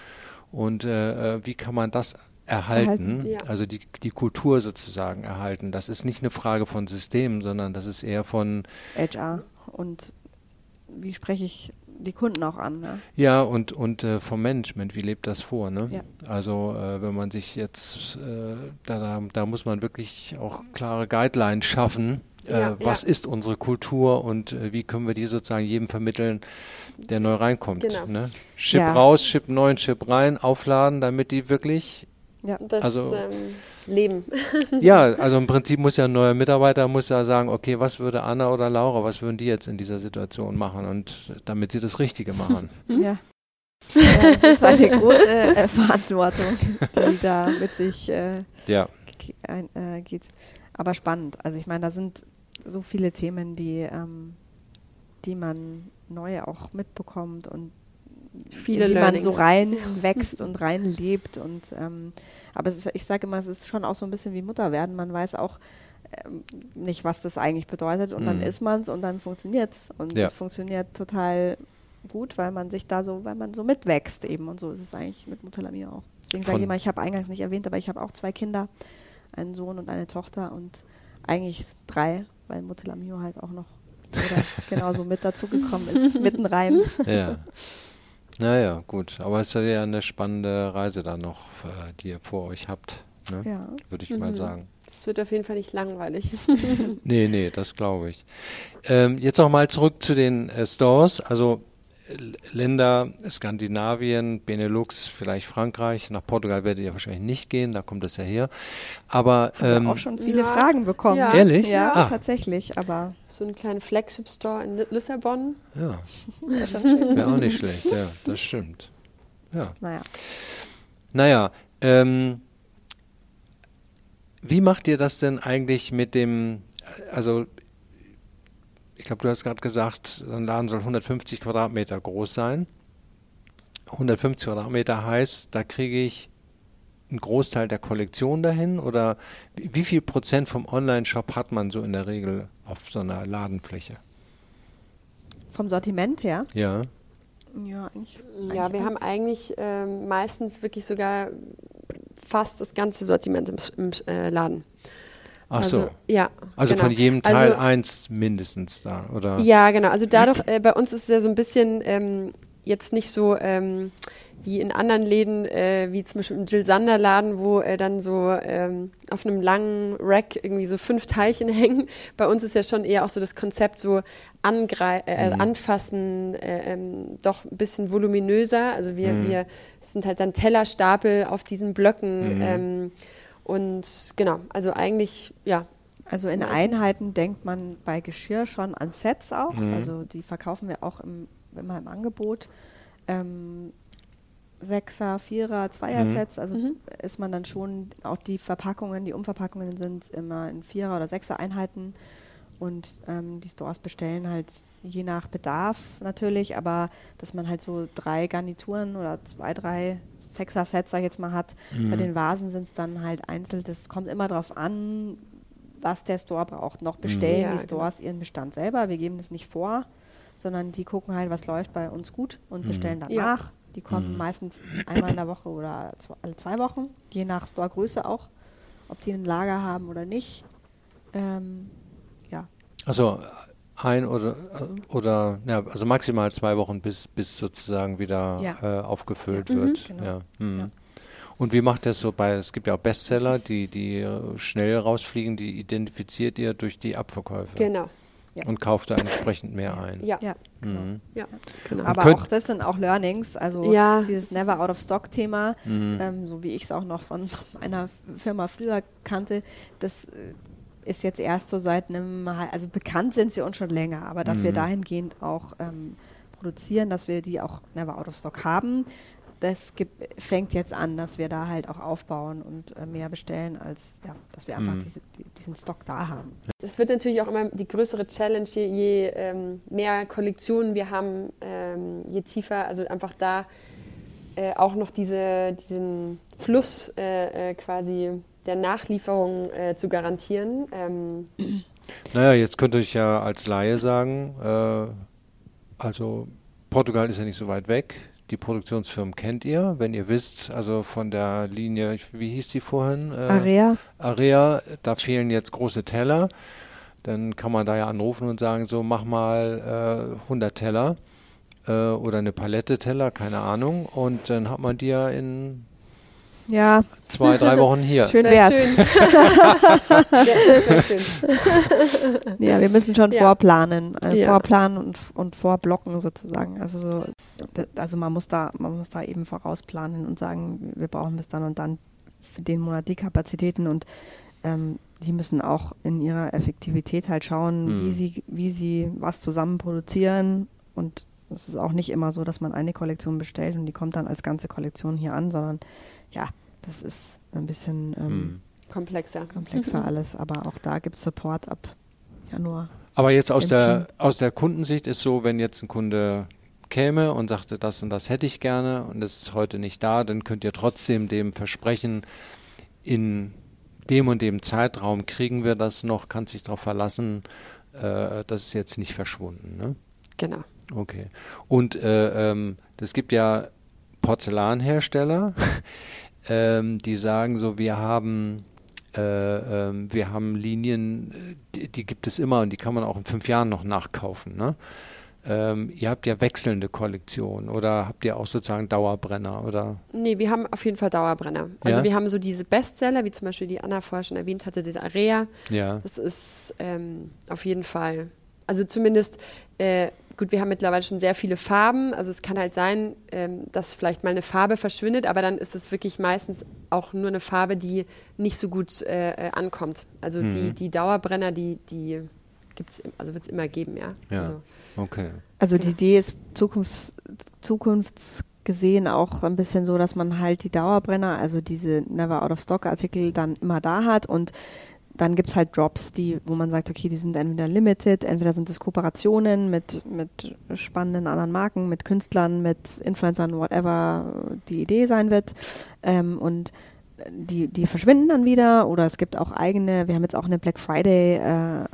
Und äh, äh, wie kann man das erhalten? Erhalten, ja. Also die, die Kultur sozusagen erhalten. Das ist nicht eine Frage von Systemen, sondern das ist eher von, HR und wie spreche ich die Kunden auch an? Ne? ja, und, und äh, vom Management, wie lebt das vor? Ne? Ja. Also äh, wenn man sich jetzt, äh, da, da, muss man wirklich auch klare Guidelines schaffen. Äh, Ja, was ja. ist unsere Kultur und äh, wie können wir die sozusagen jedem vermitteln, der neu reinkommt? Genau. Ne? Chip raus, Chip neuen Chip rein, aufladen, damit die wirklich, Ja. Das Also- ähm, Leben. *laughs* ja, also im Prinzip muss ja ein neuer Mitarbeiter muss ja sagen, okay, was würde Anna oder Laura, was würden die jetzt in dieser Situation machen und damit sie das Richtige machen. *laughs* Ja. ja, das ist eine *laughs* große äh, Verantwortung, die da mit sich äh, ja, ein, äh, geht. Aber spannend. Also ich meine, da sind so viele Themen, die, ähm, die man neu auch mitbekommt und Viele in die man Learnings. so reinwächst *laughs* und reinlebt. Und ähm, aber es ist, ich sage immer, es ist schon auch so ein bisschen wie Mutter werden. Man weiß auch ähm, nicht, was das eigentlich bedeutet und dann Mhm. ist man es und dann funktioniert es. Und Ja. es funktioniert total gut, weil man sich da so, weil man so mitwächst eben. Und so ist es eigentlich mit Mutterlamir auch. Deswegen sage ich immer, ich habe eingangs nicht erwähnt, aber ich habe auch zwei Kinder, einen Sohn und eine Tochter und eigentlich drei, weil Mutterlamio halt auch noch oder *laughs* genauso mit dazugekommen ist, mitten rein. ja. *laughs* Naja, gut. Aber es ist ja eine spannende Reise dann noch, äh, die ihr vor euch habt, ne? Ja. würde ich mal Mhm. sagen. Es wird auf jeden Fall nicht langweilig. *laughs* Nee, nee, das glaube ich. Ähm, jetzt nochmal zurück zu den äh, Stores. Also Länder Skandinavien, Benelux, vielleicht Frankreich. Nach Portugal werdet ihr wahrscheinlich nicht gehen, da kommt es ja her. Aber Haben ähm, auch schon viele ja. Fragen bekommen. Ja. Ehrlich? Ja, Ah. tatsächlich, aber So einen kleinen Flagship-Store in Li- Lissabon. ja, *laughs* *laughs* wäre auch nicht schlecht. Ja, das stimmt. Ja. Naja. Naja, ähm, wie macht ihr das denn eigentlich mit dem, also glaube, du hast gerade gesagt, so ein Laden soll 150 Quadratmeter groß sein. 150 Quadratmeter heißt, da kriege ich ein Großteil der Kollektion dahin oder wie, viel Prozent vom Online-Shop hat man so in der Regel auf so einer Ladenfläche? Vom Sortiment her? Ja. Ja, eigentlich. Ja, eigentlich wir haben eigentlich ähm, meistens wirklich sogar fast das ganze Sortiment im, im äh, Laden. Ach also, so. Ja. Also genau. von jedem Teil Also- eins mindestens da, oder? Ja, genau. Also dadurch, äh, bei uns ist es ja so ein bisschen ähm, jetzt nicht so ähm, wie in anderen Läden, äh, wie zum Beispiel im Jill Sander Laden, wo äh, dann so ähm, auf einem langen Rack irgendwie so fünf Teilchen *laughs* hängen. Bei uns ist ja schon eher auch so das Konzept so angrei äh, Mhm. anfassen, äh, ähm, doch ein bisschen voluminöser. Also wir, Mhm. wir sind halt dann Tellerstapel auf diesen Blöcken. Mhm. Ähm, und genau, also eigentlich, ja, Also in. Einheiten denkt man bei Geschirr schon an Sets auch. Mhm. Also die verkaufen wir auch im, immer im Angebot. Ähm, Sechser, Vierer, Zweier-Sets. Also Mhm. ist man dann schon, auch die Verpackungen, die Umverpackungen sind immer in Vierer- oder Sechser-Einheiten. Und ähm, die Stores bestellen halt je nach Bedarf natürlich, aber dass man halt so drei Garnituren oder zwei, drei Sechser-Sets, sag ich jetzt mal, hat. Mhm. Bei den Vasen sind es dann halt einzeln. Das kommt immer darauf an, was der Store braucht. Noch bestellen Ja, die genau. Stores ihren Bestand selber. Wir geben das nicht vor, sondern die gucken halt, was läuft bei uns gut und Mhm. bestellen Ja. danach. Die kommen Mhm. meistens einmal in der Woche oder zwei, alle zwei Wochen, je nach Storegröße auch, ob die ein Lager haben oder nicht. Ähm, ja, Also ein oder oder ja, also maximal zwei Wochen bis bis sozusagen wieder Ja. äh, aufgefüllt Ja. Mhm. wird. Genau. Ja. Mhm. Ja. Und wie macht das so bei, es gibt ja auch Bestseller, die, die äh, schnell rausfliegen, die identifiziert ihr durch die Abverkäufe genau. Ja. und kauft da entsprechend mehr ein. Ja, ja. genau. Mhm. ja, genau. Aber auch das sind auch Learnings, also Ja, dieses Never Out of Stock Thema, Mhm. ähm, so wie ich es auch noch von *laughs* einer Firma früher kannte, das äh, ist jetzt erst so seit einem, also bekannt sind sie uns schon länger, aber dass wir Mhm. dahingehend auch ähm, produzieren, dass wir die auch Never Out of Stock haben, das gibt, fängt jetzt an, dass wir da halt auch aufbauen und äh, mehr bestellen, als ja, dass wir einfach Mhm. diese, die, diesen Stock da haben. Es wird natürlich auch immer die größere Challenge, je, je ähm, mehr Kollektionen wir haben, ähm, je tiefer, also einfach da äh, auch noch diese, diesen Fluss äh, äh, quasi der Nachlieferung äh, zu garantieren. Ähm, Naja, jetzt könnte ich ja als Laie sagen, äh, also Portugal ist ja nicht so weit weg. Die Produktionsfirmen kennt ihr, wenn ihr wisst, also von der Linie, wie hieß die vorhin? Äh, Area, Area, da fehlen jetzt große Teller. Dann kann man da ja anrufen und sagen, so mach mal äh, 100 Teller äh, oder eine Palette Teller, keine Ahnung. Und dann hat man die ja in ja, zwei, drei Wochen hier. schön wär wär's. schön. ja, *laughs* schön. Ja, wir müssen schon Ja. vorplanen, äh, Ja. vorplanen und, und vorblocken sozusagen. Also so, also man muss da, man muss da eben vorausplanen und sagen, wir brauchen bis dann und dann für den Monat die Kapazitäten und ähm, die müssen auch in ihrer Effektivität halt schauen, Mhm. wie sie, wie sie was zusammen produzieren und es ist auch nicht immer so, dass man eine Kollektion bestellt und die kommt dann als ganze Kollektion hier an, sondern ja, das ist ein bisschen ähm, Hm. Komplexer. komplexer *laughs* alles, aber auch da gibt es Support ab Januar. Aber jetzt aus der, aus der Kundensicht ist so, wenn jetzt ein Kunde käme und sagte, das und das hätte ich gerne und es ist heute nicht da, dann könnt ihr trotzdem dem versprechen, in dem und dem Zeitraum kriegen wir das noch, kann sich darauf verlassen, äh, das ist jetzt nicht verschwunden. Ne? Genau. Okay. Und äh, ähm, es gibt ja Porzellanhersteller, ähm, die sagen so, wir haben äh, ähm, wir haben Linien, äh, die, die gibt es immer und die kann man auch in fünf Jahren noch nachkaufen. Ne? Ähm, ihr habt ja wechselnde Kollektionen oder habt ihr auch sozusagen Dauerbrenner oder? Nee, wir haben auf jeden Fall Dauerbrenner. Also Ja? wir haben so diese Bestseller, wie zum Beispiel die Anna vorher schon erwähnt hatte, diese Area. Ja. Das ist ähm, auf jeden Fall, also zumindest, äh, gut, wir haben mittlerweile schon sehr viele Farben. Also es kann halt sein, ähm, dass vielleicht mal eine Farbe verschwindet, aber dann ist es wirklich meistens auch nur eine Farbe, die nicht so gut äh, äh, ankommt. Also die, Mhm. die Dauerbrenner, die, die gibt's, also wird es immer geben, ja. Ja. Also, Okay. Also die Idee ist zukunfts zukunftsgesehen auch ein bisschen so, dass man halt die Dauerbrenner, also diese Never Out of Stock Artikel dann immer da hat und dann gibt es halt Drops, die, wo man sagt, okay, die sind entweder limited, entweder sind es Kooperationen mit, mit spannenden anderen Marken, mit Künstlern, mit Influencern, whatever die Idee sein wird. Ähm, und die, die verschwinden dann wieder oder es gibt auch eigene, wir haben jetzt auch eine Black Friday äh,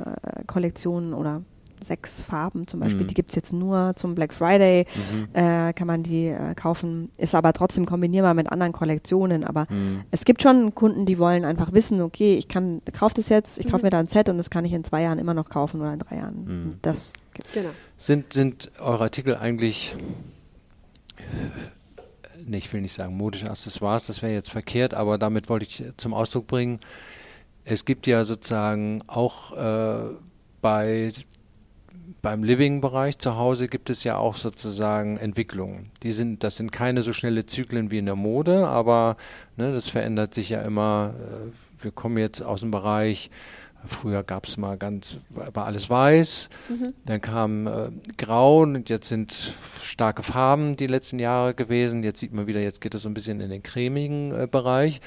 Kollektion oder sechs Farben zum Beispiel, Mhm. die gibt es jetzt nur zum Black Friday, Mhm. äh, kann man die äh, kaufen, ist aber trotzdem kombinierbar mit anderen Kollektionen, aber Mhm. es gibt schon Kunden, die wollen einfach wissen, okay, ich kann, kaufe das jetzt, ich kaufe Mhm. mir da ein Set und das kann ich in zwei Jahren immer noch kaufen oder in drei Jahren. Mhm. Das gibt's. Genau. Sind, sind eure Artikel eigentlich, nee, ich will nicht sagen modische Accessoires, das wäre jetzt verkehrt, aber damit wollte ich zum Ausdruck bringen, es gibt ja sozusagen auch äh, bei beim Living-Bereich zu Hause gibt es ja auch sozusagen Entwicklungen. Die sind, das sind keine so schnelle Zyklen wie in der Mode, aber ne, das verändert sich ja immer. Äh, Wir kommen jetzt aus dem Bereich, früher gab es mal ganz, war alles weiß, dann kam äh, Grau und jetzt sind starke Farben die letzten Jahre gewesen. Jetzt sieht man wieder, jetzt geht es so ein bisschen in den cremigen äh, Bereich.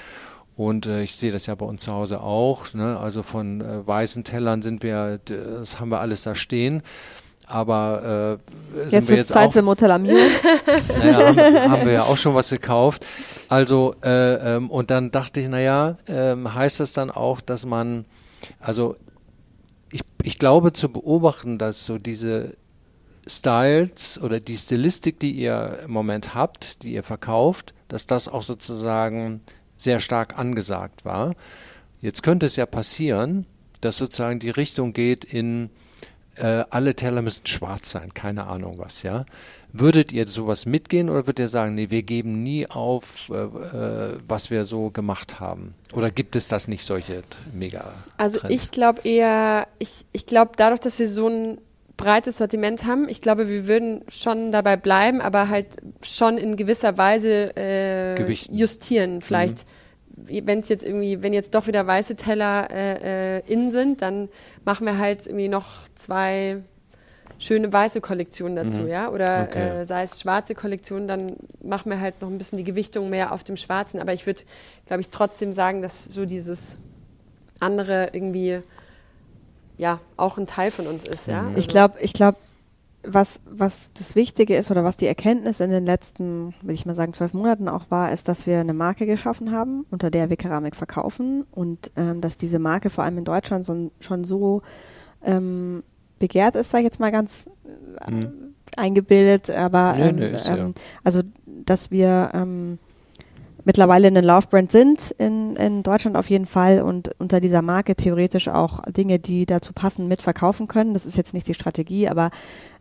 Und äh, ich sehe das ja bei uns zu Hause auch. Ne? Also von äh, weißen Tellern sind wir, das haben wir alles da stehen. Aber äh, sind Jetzt wir jetzt Zeit auch, für Motel Amio. *laughs* naja, haben, haben wir ja auch schon was gekauft. Also, äh, ähm, und dann dachte ich, naja, ähm, heißt das dann auch, dass man, also ich, ich glaube zu beobachten, dass so diese Styles oder die Stilistik, die ihr im Moment habt, die ihr verkauft, dass das auch sozusagen sehr stark angesagt war. Jetzt könnte es ja passieren, dass sozusagen die Richtung geht in äh, alle Teller müssen schwarz sein, keine Ahnung was, ja. Würdet ihr sowas mitgehen oder würdet ihr sagen, nee, wir geben nie auf, äh, äh, was wir so gemacht haben? Oder gibt es das nicht, solche mega Also Trends? ich glaube eher, ich, ich glaube dadurch, dass wir so ein breites Sortiment haben, ich glaube, wir würden schon dabei bleiben, aber halt schon in gewisser Weise äh, Gewichten. justieren. Vielleicht, wenn es jetzt irgendwie, wenn jetzt doch wieder weiße Teller äh, äh, in sind, dann machen wir halt irgendwie noch zwei schöne weiße Kollektionen dazu, Mhm. ja? Oder Okay. äh, sei es schwarze Kollektionen, dann machen wir halt noch ein bisschen die Gewichtung mehr auf dem Schwarzen. Aber ich würde, glaube ich, trotzdem sagen, dass so dieses andere irgendwie ja auch ein Teil von uns ist, ja. Mhm. Ich Also- glaube, ich glaube, was, was das Wichtige ist oder was die Erkenntnis in den letzten, will ich mal sagen, zwölf Monaten auch war, ist, dass wir eine Marke geschaffen haben, unter der wir Keramik verkaufen und ähm, dass diese Marke vor allem in Deutschland so, schon so ähm, begehrt ist, sage ich jetzt mal ganz äh, Mhm. eingebildet, aber Nee, ähm, nee, ist ja. ähm, also dass wir ähm, mittlerweile eine Love-Brand sind in, in Deutschland auf jeden Fall und unter dieser Marke theoretisch auch Dinge, die dazu passen, mitverkaufen können. Das ist jetzt nicht die Strategie, aber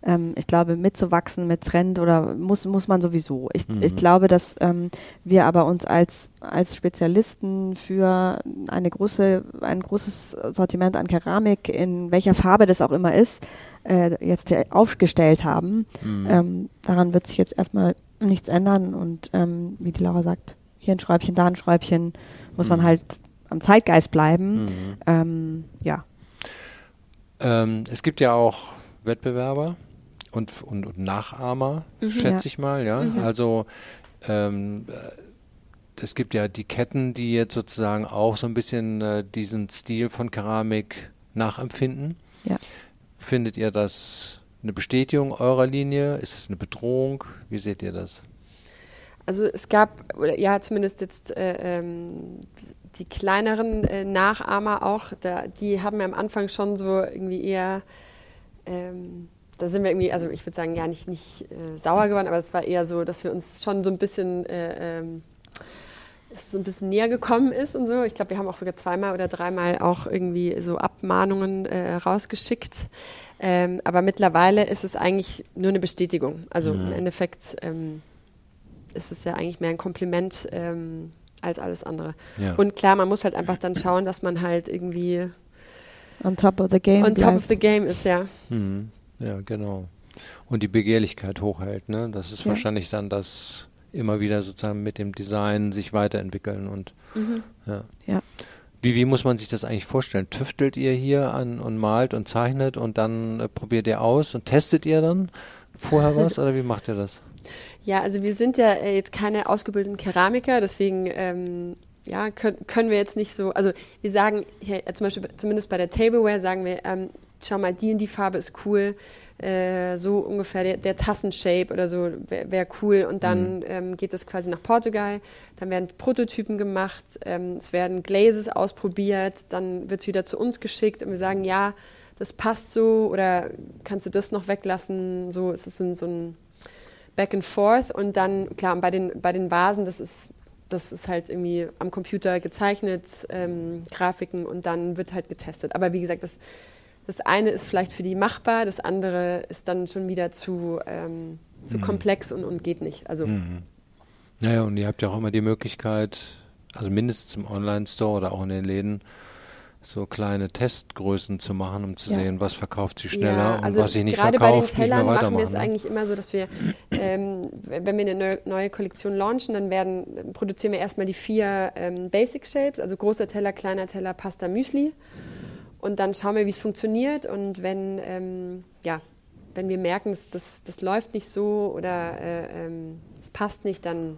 ähm, ich glaube, mitzuwachsen mit Trend oder muss, muss man sowieso. Ich, Mhm. ich glaube, dass ähm, wir aber uns als, als Spezialisten für eine große, ein großes Sortiment an Keramik, in welcher Farbe das auch immer ist, äh, jetzt aufgestellt haben. Mhm. Ähm, daran wird sich jetzt erstmal nichts ändern und ähm, wie die Laura sagt, hier ein Schräubchen, da ein Schräubchen, muss man Mhm. halt am Zeitgeist bleiben. Mhm. Ähm, ja. Ähm, es gibt ja auch Wettbewerber und, und, und Nachahmer, Mhm. schätze Ja. ich mal, ja. Mhm. Also ähm, äh, es gibt ja die Ketten, die jetzt sozusagen auch so ein bisschen äh, diesen Stil von Keramik nachempfinden. Ja. Findet ihr das eine Bestätigung eurer Linie? Ist es eine Bedrohung? Wie seht ihr das? Also es gab, oder ja, zumindest jetzt äh, ähm, die kleineren äh, Nachahmer auch, da, die haben mir am Anfang schon so irgendwie eher, ähm, da sind wir irgendwie, also ich würde sagen, ja nicht, nicht äh, sauer geworden, aber es war eher so, dass wir uns schon so ein bisschen, äh, ähm, so ein bisschen näher gekommen ist und so. Ich glaube, wir haben auch sogar zweimal oder dreimal auch irgendwie so Abmahnungen äh, rausgeschickt. Ähm, aber mittlerweile ist es eigentlich nur eine Bestätigung. Also im Endeffekt ähm, ist es ja eigentlich mehr ein Kompliment ähm, als alles andere. Ja. Und klar, man muss halt einfach dann schauen, dass man halt irgendwie On top of the game. on top of the game ist, ja. Mhm. Ja, genau. Und die Begehrlichkeit hochhält, ne? Das ist Ja. wahrscheinlich dann das immer wieder sozusagen mit dem Design sich weiterentwickeln und ja. Ja. Wie, wie muss man sich das eigentlich vorstellen? Tüftelt ihr hier an und malt und zeichnet und dann äh, probiert ihr aus und testet ihr dann vorher was *laughs* oder wie macht ihr das? Ja, also wir sind ja äh, jetzt keine ausgebildeten Keramiker, deswegen ähm, ja, können, können wir jetzt nicht so, also wir sagen hier äh, zum Beispiel, zumindest bei der Tableware sagen wir, ähm, schau mal, die und die Farbe ist cool, äh, so ungefähr der, der Tassenshape oder so wäre wär cool. Und dann mhm. ähm, geht es quasi nach Portugal, dann werden Prototypen gemacht, ähm, es werden Glazes ausprobiert, dann wird es wieder zu uns geschickt und wir sagen, ja, das passt so oder kannst du das noch weglassen? So, es ist so, so ein Back and Forth und dann, klar, bei den, bei den Vasen, das ist das ist halt irgendwie am Computer gezeichnet, ähm, Grafiken und dann wird halt getestet. Aber wie gesagt, das, das eine ist vielleicht für die machbar, das andere ist dann schon wieder zu, ähm, zu mhm. komplex und, und geht nicht. Also mhm. Naja, und ihr habt ja auch immer die Möglichkeit, also mindestens im Online-Store oder auch in den Läden, so kleine Testgrößen zu machen, um zu ja. sehen, was verkauft sich schneller ja, also und was sich nicht verkauft, Gerade bei den Tellern machen wir es ne? eigentlich immer so, dass wir, ähm, wenn wir eine neue Kollektion launchen, dann werden, produzieren wir erstmal die vier ähm, Basic Shapes, also großer Teller, kleiner Teller, Pasta, Müsli. Und dann schauen wir, wie es funktioniert. Und wenn, ähm, ja, wenn wir merken, das, das, das läuft nicht so oder äh, ähm, es passt nicht, dann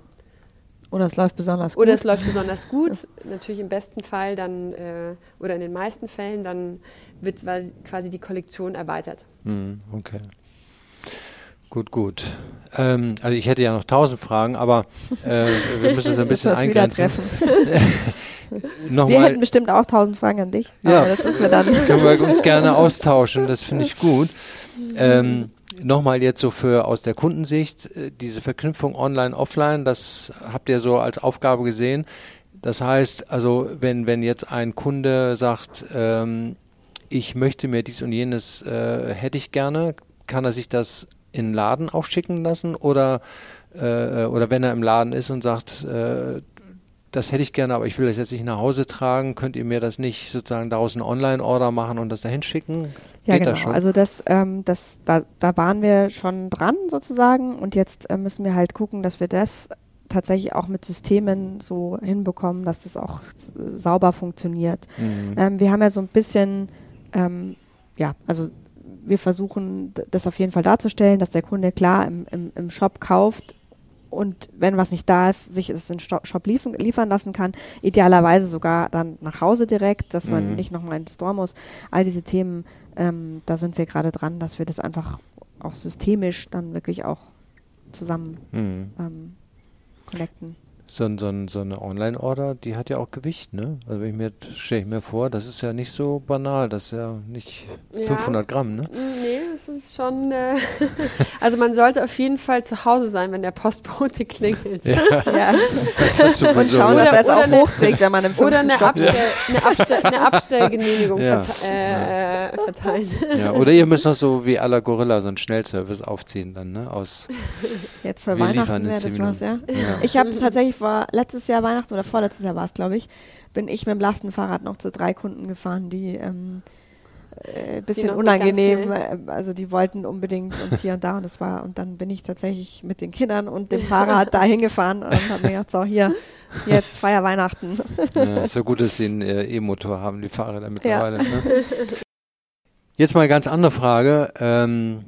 oder es läuft besonders gut. Oder es läuft besonders gut. *laughs* Natürlich im besten Fall dann, äh, oder in den meisten Fällen, dann wird quasi die Kollektion erweitert. Mm, okay. Gut, gut. Ähm, also ich hätte ja noch tausend Fragen, aber äh, wir müssen es ein *laughs* bisschen eingrenzen. *laughs* wir hätten bestimmt auch tausend Fragen an dich. Ja, das ist wir dann. können wir uns gerne austauschen. Das finde ich gut. Ähm, nochmal jetzt so für aus der Kundensicht, äh, diese Verknüpfung online, offline, das habt ihr so als Aufgabe gesehen. Das heißt, also wenn, wenn jetzt ein Kunde sagt, ähm, ich möchte mir dies und jenes, äh, hätte ich gerne, kann er sich das in den Laden auch schicken lassen oder, äh, oder wenn er im Laden ist und sagt, äh, das hätte ich gerne, aber ich will das jetzt nicht nach Hause tragen. Könnt ihr mir das nicht sozusagen daraus einen Online-Order machen und das dahin schicken? Ja, genau. Schon? Also das, ähm, das, da, da waren wir schon dran sozusagen und jetzt äh, müssen wir halt gucken, dass wir das tatsächlich auch mit Systemen so hinbekommen, dass das auch sauber funktioniert. Mhm. Ähm, wir haben ja so ein bisschen, ähm, ja, also wir versuchen das auf jeden Fall darzustellen, dass der Kunde klar im, im, im Shop kauft, und wenn was nicht da ist, sich es in Shop liefern, liefern lassen kann. Idealerweise sogar dann nach Hause direkt, dass man mhm. nicht nochmal in den Store muss. All diese Themen, ähm, da sind wir gerade dran, dass wir das einfach auch systemisch dann wirklich auch zusammen mhm. ähm, connecten so, so, so eine Online-Order, die hat ja auch Gewicht, ne? Also wenn ich mir, stelle ich mir vor, das ist ja nicht so banal, das ist ja nicht ja. 500 Gramm, ne? Nee, das ist schon, äh *laughs* also man sollte auf jeden Fall zu Hause sein, wenn der Postbote klingelt. Ja. ja. *laughs* Das Und schauen, dass er es auch hochträgt, wenn man im Oder eine, Abstell, eine, Abstell, eine Abstellgenehmigung *laughs* ja. verte äh, verteilen. Ja, oder ihr müsst noch so wie aller Gorilla so einen Schnellservice aufziehen dann, ne? Aus Jetzt für Weihnachten wäre das was, ja? Ich habe tatsächlich war letztes Jahr Weihnachten oder vorletztes Jahr war es, glaube ich, bin ich mit dem Lastenfahrrad noch zu drei Kunden gefahren, die ähm, äh, bisschen unangenehm, äh, also die wollten unbedingt und hier und da und das war und dann bin ich tatsächlich mit den Kindern und dem *laughs* Fahrrad da hingefahren und habe mir gedacht, so hier, jetzt Feier Weihnachten. Ja, ist ja gut, dass sie einen äh, E-Motor haben, die Fahrräder mittlerweile. Ja. Ne? Jetzt mal eine ganz andere Frage. Ähm,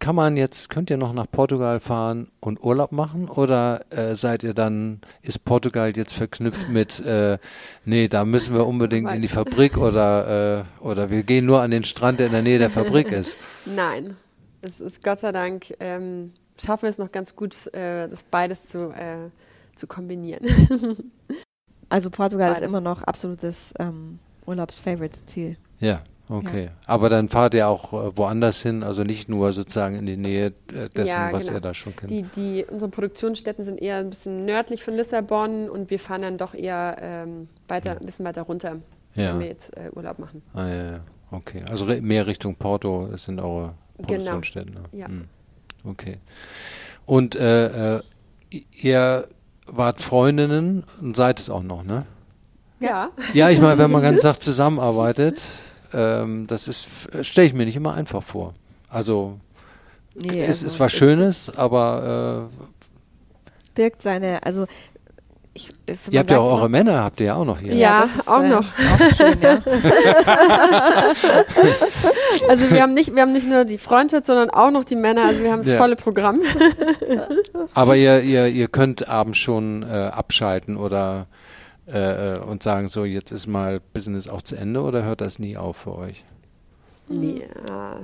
kann man jetzt, könnt ihr noch nach Portugal fahren und Urlaub machen oder äh, seid ihr dann, ist Portugal jetzt verknüpft mit, äh, nee, da müssen wir unbedingt in die Fabrik *laughs* oder, äh, oder wir gehen nur an den Strand, der in der Nähe der Fabrik ist? *laughs* Nein, es ist Gott sei Dank, ähm, schaffen wir es noch ganz gut, äh, das beides zu, äh, zu kombinieren. *laughs* also Portugal beides. ist immer noch absolutes ähm, Urlaubs-Favorite-Ziel. Ja. Okay, ja. aber dann fahrt ihr auch äh, woanders hin, also nicht nur sozusagen in die Nähe äh, dessen, ja, was genau. ihr da schon kennt. Die, die, unsere Produktionsstätten sind eher ein bisschen nördlich von Lissabon und wir fahren dann doch eher ähm, weiter, ein bisschen weiter runter, ja. wenn wir jetzt äh, Urlaub machen. Ah ja, ja. okay. Also mehr Richtung Porto sind eure genau. Produktionsstätten. Genau. Ja. Hm. Okay. Und äh, äh, ihr wart Freundinnen und seid es auch noch, ne? Ja. Ja, ich meine, wenn man ganz Tag zusammenarbeitet, ähm, das ist, stelle ich mir nicht immer einfach vor. Also, nee, es also ist was Schönes, aber äh, birgt seine, also ich, ihr habt ja auch eure Männer, habt ihr ja auch noch hier. Ja, ja *laughs* ist, auch äh, noch. Auch schön, ja. *laughs* *laughs* also wir haben nicht, wir haben nicht nur die Freundschaft, sondern auch noch die Männer. Also wir haben das ja. volle Programm. Aber ihr, ihr, ihr könnt abends schon äh, abschalten oder äh, und sagen, so jetzt ist mal Business auch zu Ende oder hört das nie auf für euch? Nee, ja,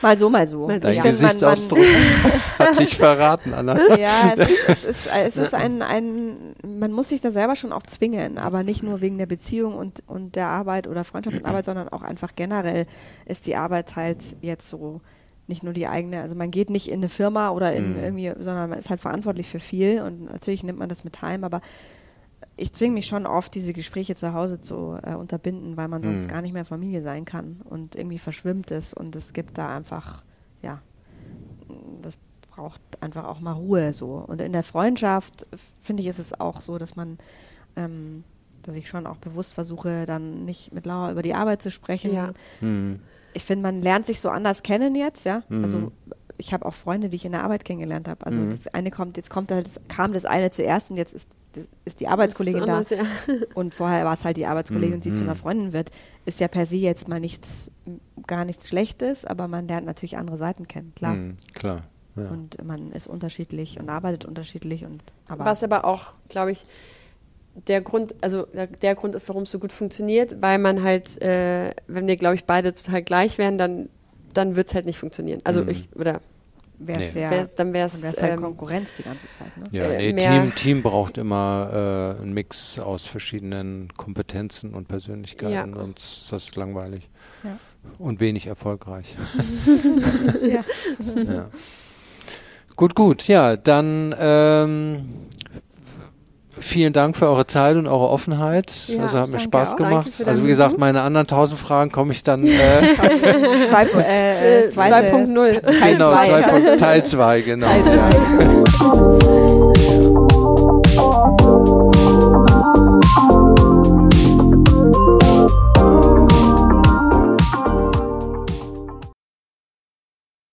Mal so, mal so. Mal so, Dein ja. Gesichtsausdruck *laughs* hat dich verraten, Anna. *laughs* Ja, es ist, es ist, *laughs* es ist ein, ein, man muss sich da selber schon auch zwingen, aber nicht nur wegen der Beziehung und, und der Arbeit oder Freundschaft und Arbeit, sondern auch einfach generell ist die Arbeit halt jetzt so nicht nur die eigene, also man geht nicht in eine Firma oder in Mhm. irgendwie, sondern man ist halt verantwortlich für viel und natürlich nimmt man das mit heim, aber ich zwinge mich schon oft, diese Gespräche zu Hause zu äh, unterbinden, weil man sonst Mhm. gar nicht mehr Familie sein kann und irgendwie verschwimmt es und es gibt da einfach, ja, das braucht einfach auch mal Ruhe so. Und in der Freundschaft finde ich, ist es auch so, dass man, ähm, dass ich schon auch bewusst versuche, dann nicht mit Laura über die Arbeit zu sprechen. Ja. Hm. Ich finde, man lernt sich so anders kennen jetzt, ja. Mhm. Also ich habe auch Freunde, die ich in der Arbeit kennengelernt habe. Also Mhm. das eine kommt, jetzt kommt das, kam das eine zuerst und jetzt ist, ist die Arbeitskollegin da. Ist anders, ja. *laughs* Und vorher war es halt die Arbeitskollegin und die zu Mhm. einer Freundin wird, ist ja per se jetzt mal nichts, gar nichts Schlechtes, aber man lernt natürlich andere Seiten kennen, klar. Hm, klar. Ja. Und man ist unterschiedlich und arbeitet unterschiedlich und aber Was aber auch, glaube ich, der Grund, also der, der Grund ist, warum es so gut funktioniert, weil man halt, äh, wenn wir, glaube ich, beide total gleich wären, dann, dann wird es halt nicht funktionieren. Also Mhm. ich, oder wäre es Nee. sehr, wär's, dann wäre dann es wär's halt ähm, Konkurrenz die ganze Zeit. Ne? Ja, äh, nee, Team, Team braucht immer äh, einen Mix aus verschiedenen Kompetenzen und Persönlichkeiten, Ja. sonst ist das langweilig Ja. und wenig erfolgreich. *laughs* Ja. ja. Gut, gut, ja, dann ähm, vielen Dank für eure Zeit und eure Offenheit. Ja, also hat mir Spaß auch. Gemacht. Also wie gesagt, meine anderen tausend Fragen komme ich dann *laughs* äh, Zwei, äh, äh, zweite- 2.0. Teil genau, Teil 2, *laughs* genau. Teil ja. zwei. *laughs*